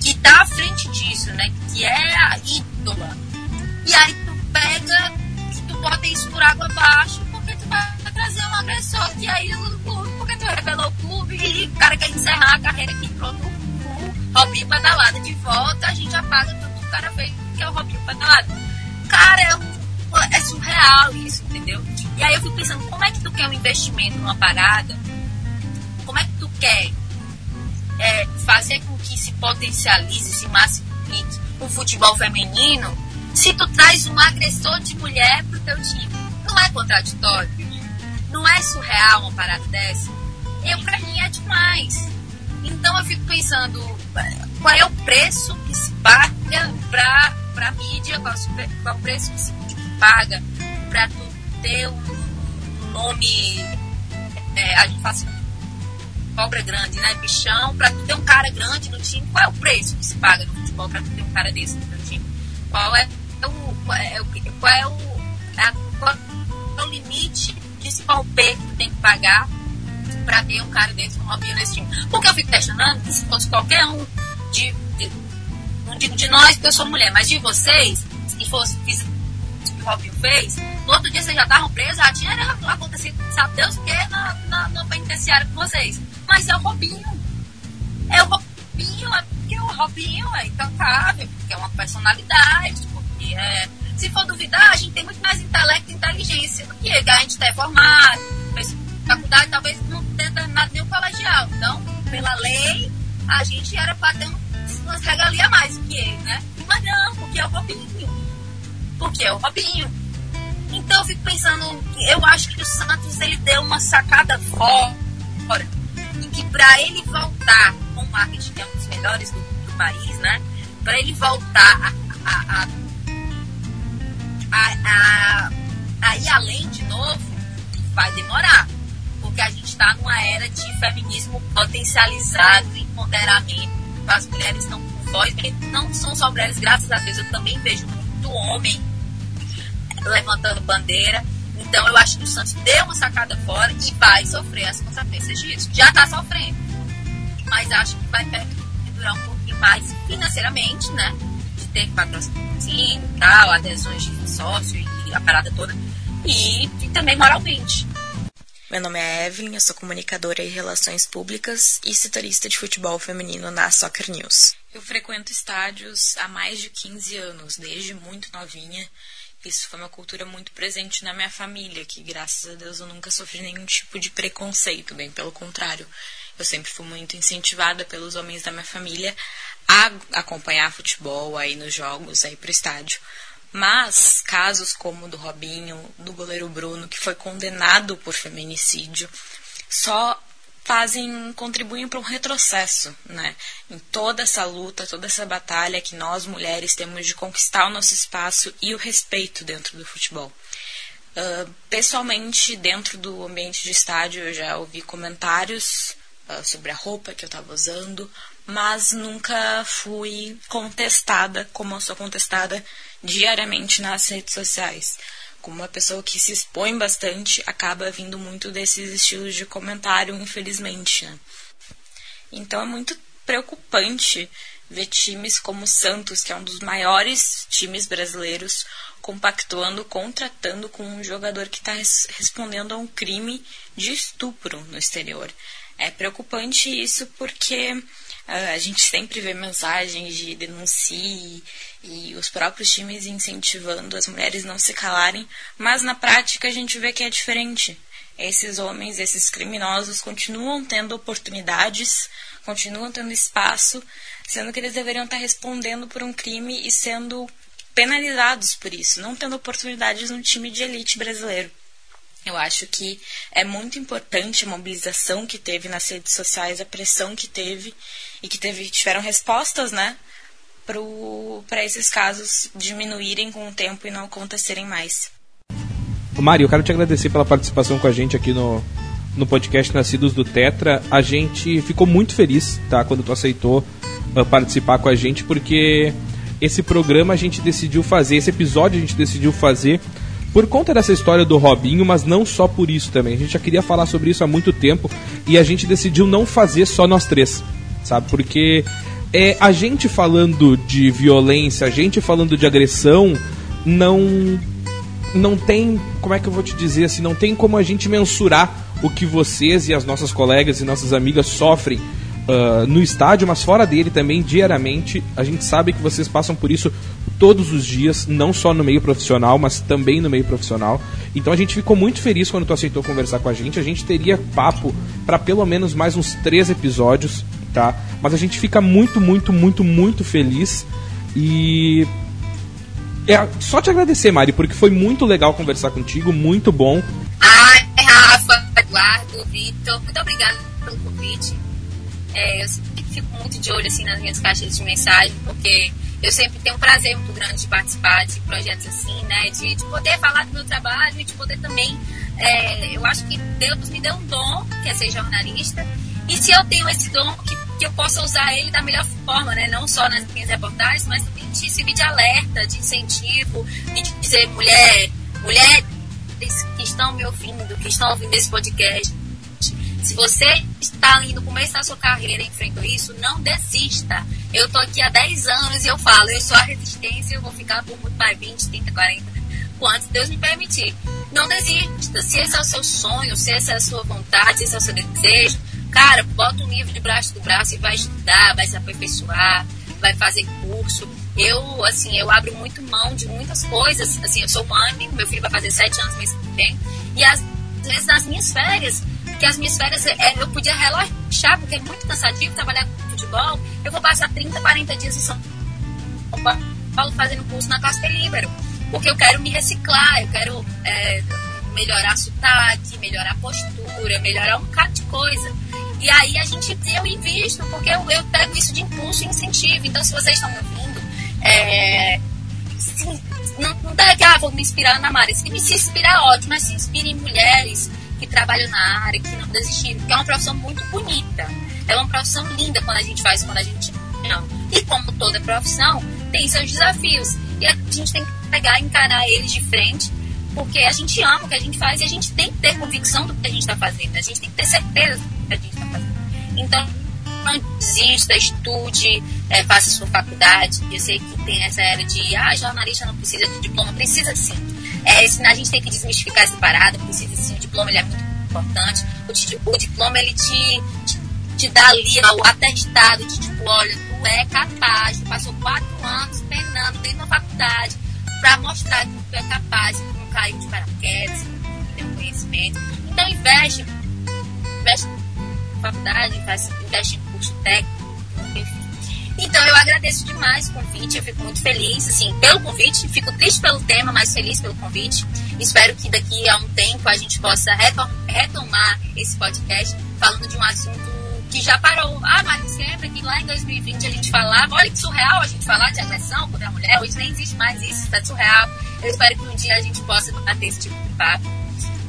Que tá à frente disso, né? Que é a ídola. E aí tu pega, tu bota isso por água abaixo, vai trazer um agressor que aí o clube, porque tu revelou o clube e o cara quer encerrar a carreira aqui, pronto, o Robinho pedalada de volta, a gente apaga tudo que o cara fez, que é o Robinho pedalada. Cara, é, é surreal isso, entendeu? E aí eu fico pensando, como é que tu quer um investimento numa parada? Como é que tu quer é, fazer com que se potencialize, se massifique o futebol feminino se tu traz um agressor de mulher pro teu time. Não é contraditório? Não é surreal uma parada dessa? Eu, pra mim, é demais. Então eu fico pensando, qual é o preço que se paga pra, pra mídia, qual, qual é o preço que se paga pra tu ter um, nome, é, a gente fala assim, cobra grande, né? Bichão, pra tu ter um cara grande no time, qual é o preço que se paga no futebol pra tu ter um cara desse no time? Qual é o, qual é o, qual é o, a, qual é o limite principal P que tem que pagar para ter um cara desse, um Robinho nesse time. Porque eu fico questionando que se fosse qualquer um de, de não digo de nós, porque eu sou mulher, mas de vocês, se fosse o que o Robinho fez, no outro dia vocês já estavam presos, já tinha acontecido, sabe Deus o que, na, na, no penitenciário com vocês. Mas é o Robinho. É o Robinho, é porque o Robinho é intocável, porque é uma personalidade, porque é. Se for duvidar, a gente tem muito mais intelecto e inteligência do que. A gente está formado, fez faculdade, talvez não tenha terminado nenhum colegial. Então, pela lei, a gente era para ter umas regalias a mais do que ele, né? Mas não, porque é o Robinho. Porque é o Robinho. Então eu fico pensando, eu acho que o Santos ele deu uma sacada fora, em que para ele voltar com o marketing que é um dos melhores do, do país, né? Para ele voltar a, a, a, a, ir além de novo, vai demorar porque a gente está numa era de feminismo potencializado, empoderamento. As mulheres estão com voz, não são só mulheres, graças a Deus, eu também vejo muito homem levantando bandeira. Então eu acho que o Santos deu uma sacada fora e vai sofrer as consequências disso. Já está sofrendo. Mas acho que vai durar um pouquinho mais financeiramente, né? Ter patrocínio e tal, adesões de sócio e a parada toda. E, e também moralmente. Meu nome é Evelyn, eu sou comunicadora em relações públicas e setorista de futebol feminino na Soccer News. Eu frequento estádios há mais de 15 anos, desde muito novinha. Isso foi uma cultura muito presente na minha família, que graças a Deus eu nunca sofri nenhum tipo de preconceito, bem pelo contrário. Eu sempre fui muito incentivada pelos homens da minha família a acompanhar futebol, a ir nos jogos, a ir pro estádio. Mas casos como o do Robinho, do goleiro Bruno, que foi condenado por feminicídio, só fazem contribuem para um retrocesso, né? Em toda essa luta, toda essa batalha que nós mulheres temos de conquistar o nosso espaço e o respeito dentro do futebol. Uh, pessoalmente, dentro do ambiente de estádio, eu já ouvi comentários uh, sobre a roupa que eu estava usando, mas nunca fui contestada como eu sou contestada diariamente nas redes sociais. Como uma pessoa que se expõe bastante, acaba vindo muito desses estilos de comentário, infelizmente. Né? Então é muito preocupante ver times como o Santos, que é um dos maiores times brasileiros, compactuando, contratando com um jogador que está res respondendo a um crime de estupro no exterior. É preocupante isso porque a gente sempre vê mensagens de denuncie e os próprios times incentivando as mulheres não se calarem, mas na prática a gente vê que é diferente. Esses homens, esses criminosos continuam tendo oportunidades, continuam tendo espaço, sendo que eles deveriam estar respondendo por um crime e sendo penalizados por isso, não tendo oportunidades no time de elite brasileiro. Eu acho que é muito importante a mobilização que teve nas redes sociais, a pressão que teve e que teve, tiveram respostas, né, para esses casos diminuírem com o tempo e não acontecerem mais. Mário, eu quero te agradecer pela participação com a gente aqui no, no podcast Nascidos do Tetra. A gente ficou muito feliz, tá, quando tu aceitou uh, participar com a gente, porque esse programa a gente decidiu fazer, esse episódio a gente decidiu fazer por conta dessa história do Robinho, mas não só por isso também. A gente já queria falar sobre isso há muito tempo e a gente decidiu não fazer só nós três, sabe? Porque é, a gente falando de violência, a gente falando de agressão, não não tem, como é que eu vou te dizer assim, não tem como a gente mensurar o que vocês e as nossas colegas e nossas amigas sofrem uh, no estádio, mas fora dele também, diariamente. A gente sabe que vocês passam por isso todos os dias, não só no meio profissional, mas também no meio profissional. Então a gente ficou muito feliz quando tu aceitou conversar com a gente. A gente teria papo para pelo menos mais uns três episódios, tá? Mas a gente fica muito, muito, muito, muito feliz e é só te agradecer, Mari, porque foi muito legal conversar contigo, muito bom. Ai, Rafa, Eduardo, Vitor, muito obrigada pelo convite. É, eu sempre fico muito de olho assim nas minhas caixas de mensagem, porque eu sempre tenho um prazer muito grande de participar de projetos assim, né? De, de poder falar do meu trabalho e de poder também. É, eu acho que Deus me deu um dom, que é ser jornalista, e se eu tenho esse dom, que, que eu possa usar ele da melhor forma, né? Não só nas minhas reportagens, mas também de servir de alerta, de incentivo, de dizer, mulher, mulheres que estão me ouvindo, que estão ouvindo esse podcast, se você está indo começar a sua carreira a isso, não desista. Eu estou aqui há 10 anos e eu falo, eu sou a resistência, eu vou ficar por muito mais 20, 30, 40, quanto Deus me permitir. Não desista. Se esse é o seu sonho, se essa é a sua vontade, se esse é o seu desejo, cara, bota um livro de braço do braço e vai estudar, vai se aperfeiçoar, vai fazer curso. Eu, assim, eu abro muito mão de muitas coisas. Assim, eu sou mãe, meu filho vai fazer 7 anos mês que vem. E às vezes nas minhas férias, que as minhas férias é, eu podia relaxar, porque é muito cansativo trabalhar com futebol. Eu vou passar 30, 40 dias em São Paulo fazendo curso na Costa Libero, porque eu quero me reciclar, eu quero é, melhorar sotaque, melhorar postura, melhorar um bocado de coisa. E aí a gente, eu invisto, porque eu, eu pego isso de impulso e incentivo. Então, se vocês estão me ouvindo, é, não, não dá que, ah, vou me inspirar na Mari. Se se inspirar, ótimo, mas se inspire em mulheres que trabalham na área, que não desistiram, que é uma profissão muito bonita. É uma profissão linda quando a gente faz, quando a gente não. E como toda profissão, tem seus desafios. E a gente tem que pegar e encarar eles de frente, porque a gente ama o que a gente faz e a gente tem que ter convicção do que a gente está fazendo. A gente tem que ter certeza do que a gente está fazendo. Então, não desista, estude, é, faça sua faculdade. Eu sei que tem essa era de, ah, jornalista não precisa de diploma. Precisa sim. É, a gente tem que desmistificar essa parada, sim, o diploma ele é muito importante. O, o diploma ele te, te, te, dá ali o atestado de tipo, olha, tu é capaz, tu passou quatro anos treinando dentro da faculdade para mostrar que tu é capaz, que não caiu de paraquedas, que tem conhecimento. Então investe, investe em faculdade, investe em curso técnico, enfim. Então eu agradeço demais o convite, eu fico muito feliz, assim, pelo convite, fico triste pelo tema, mas feliz pelo convite. Espero que daqui a um tempo a gente possa retomar esse podcast falando de um assunto que já parou. Ah, mas lembra que lá em 2020 a gente falava, olha que surreal a gente falar de agressão contra a mulher, hoje nem existe mais isso, está surreal. Eu espero que um dia a gente possa ter esse tipo de papo.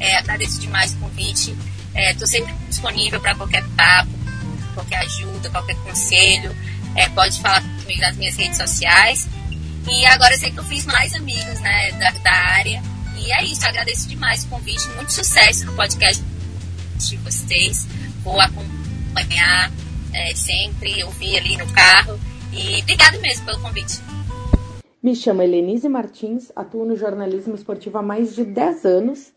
É, agradeço demais o convite. Estou é, sempre disponível para qualquer papo, qualquer ajuda, qualquer conselho. É, pode falar comigo nas minhas redes sociais. E agora eu sei que eu fiz mais amigos né, da, da área. E é isso, agradeço demais o convite. Muito sucesso no podcast de vocês. Vou acompanhar é, sempre, ouvir ali no carro. E obrigado mesmo pelo convite. Me chamo Helenise Martins, atuo no jornalismo esportivo há mais de 10 anos.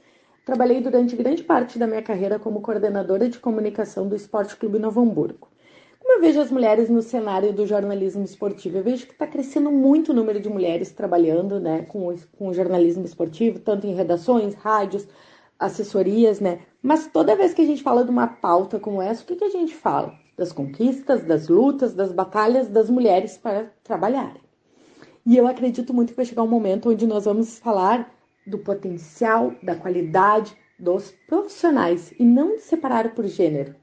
Trabalhei durante grande parte da minha carreira como coordenadora de comunicação do Esporte Clube Novo Hamburgo. Eu vejo as mulheres no cenário do jornalismo esportivo? Eu vejo que está crescendo muito o número de mulheres trabalhando né, com, com o jornalismo esportivo, tanto em redações, rádios, assessorias, né? Mas toda vez que a gente fala de uma pauta como essa, o que, que a gente fala? Das conquistas, das lutas, das batalhas das mulheres para trabalharem. E eu acredito muito que vai chegar um momento onde nós vamos falar do potencial, da qualidade dos profissionais e não separar por gênero.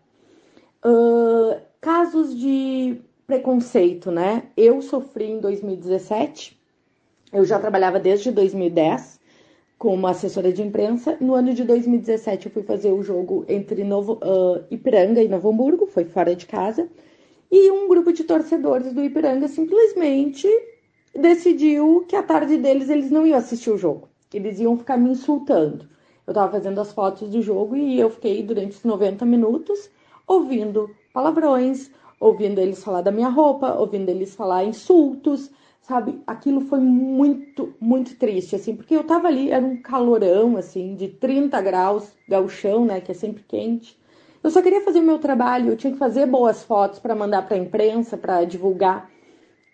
Uh, casos de preconceito, né? Eu sofri em 2017, eu já trabalhava desde 2010 como assessora de imprensa. No ano de 2017 eu fui fazer o jogo entre Novo, uh, Ipiranga e Novo Hamburgo, foi fora de casa, e um grupo de torcedores do Ipiranga simplesmente decidiu que a tarde deles eles não iam assistir o jogo, eles iam ficar me insultando. Eu estava fazendo as fotos do jogo e eu fiquei durante os 90 minutos ouvindo palavrões, ouvindo eles falar da minha roupa, ouvindo eles falar insultos, sabe? Aquilo foi muito, muito triste, assim, porque eu tava ali, era um calorão, assim, de 30 graus, galchão, né, que é sempre quente. Eu só queria fazer o meu trabalho, eu tinha que fazer boas fotos para mandar para a imprensa, para divulgar.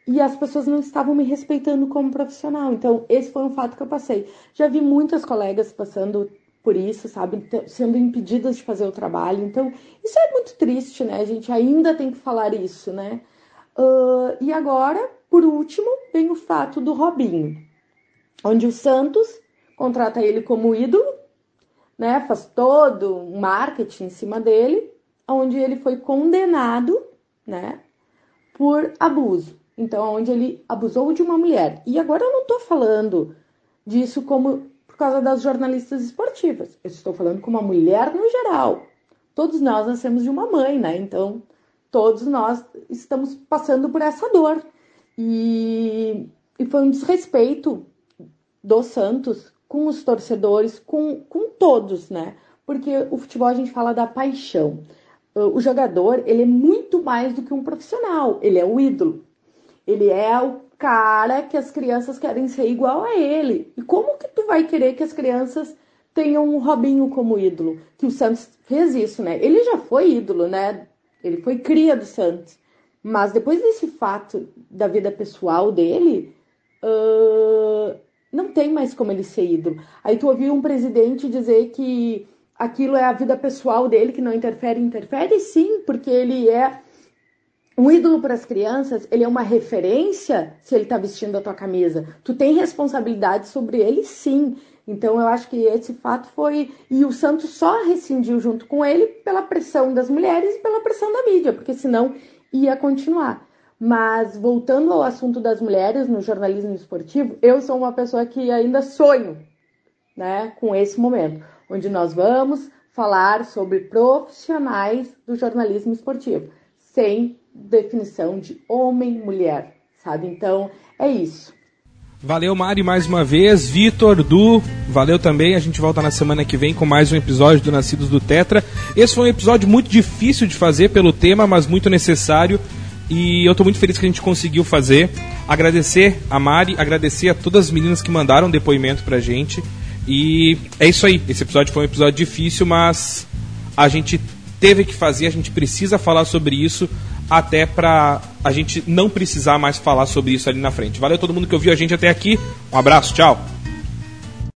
E as pessoas não estavam me respeitando como profissional. Então, esse foi um fato que eu passei. Já vi muitas colegas passando por isso, sabe? Sendo impedidas de fazer o trabalho. Então, isso é muito triste, né? A gente ainda tem que falar isso, né? Uh, e agora, por último, vem o fato do Robinho, onde o Santos contrata ele como ídolo, né? Faz todo um marketing em cima dele, onde ele foi condenado, né? Por abuso. Então, onde ele abusou de uma mulher. E agora eu não tô falando disso como por causa das jornalistas esportivas. Eu estou falando com uma mulher no geral. Todos nós nascemos de uma mãe, né? Então, todos nós estamos passando por essa dor. E, e foi um desrespeito do Santos com os torcedores, com, com todos, né? Porque o futebol a gente fala da paixão. O jogador, ele é muito mais do que um profissional, ele é o ídolo. Ele é o cara que as crianças querem ser igual a ele. E como que tu vai querer que as crianças tenham um Robinho como ídolo? Que o Santos fez isso, né? Ele já foi ídolo, né? Ele foi cria do Santos. Mas depois desse fato da vida pessoal dele, uh, não tem mais como ele ser ídolo. Aí tu ouviu um presidente dizer que aquilo é a vida pessoal dele, que não interfere, interfere sim, porque ele é um ídolo para as crianças, ele é uma referência se ele está vestindo a tua camisa. Tu tem responsabilidade sobre ele, sim. Então eu acho que esse fato foi. E o Santos só rescindiu junto com ele pela pressão das mulheres e pela pressão da mídia, porque senão ia continuar. Mas voltando ao assunto das mulheres no jornalismo esportivo, eu sou uma pessoa que ainda sonho né, com esse momento, onde nós vamos falar sobre profissionais do jornalismo esportivo, sem definição de homem mulher, sabe? Então é isso. Valeu, Mari, mais uma vez. Vitor, Du, valeu também. A gente volta na semana que vem com mais um episódio do Nascidos do Tetra. Esse foi um episódio muito difícil de fazer pelo tema, mas muito necessário. E eu estou muito feliz que a gente conseguiu fazer. Agradecer a Mari, agradecer a todas as meninas que mandaram depoimento pra gente. E é isso aí. Esse episódio foi um episódio difícil, mas a gente teve que fazer, a gente precisa falar sobre isso até para a gente não precisar mais falar sobre isso ali na frente. Valeu todo mundo que ouviu a gente até aqui. Um abraço, tchau.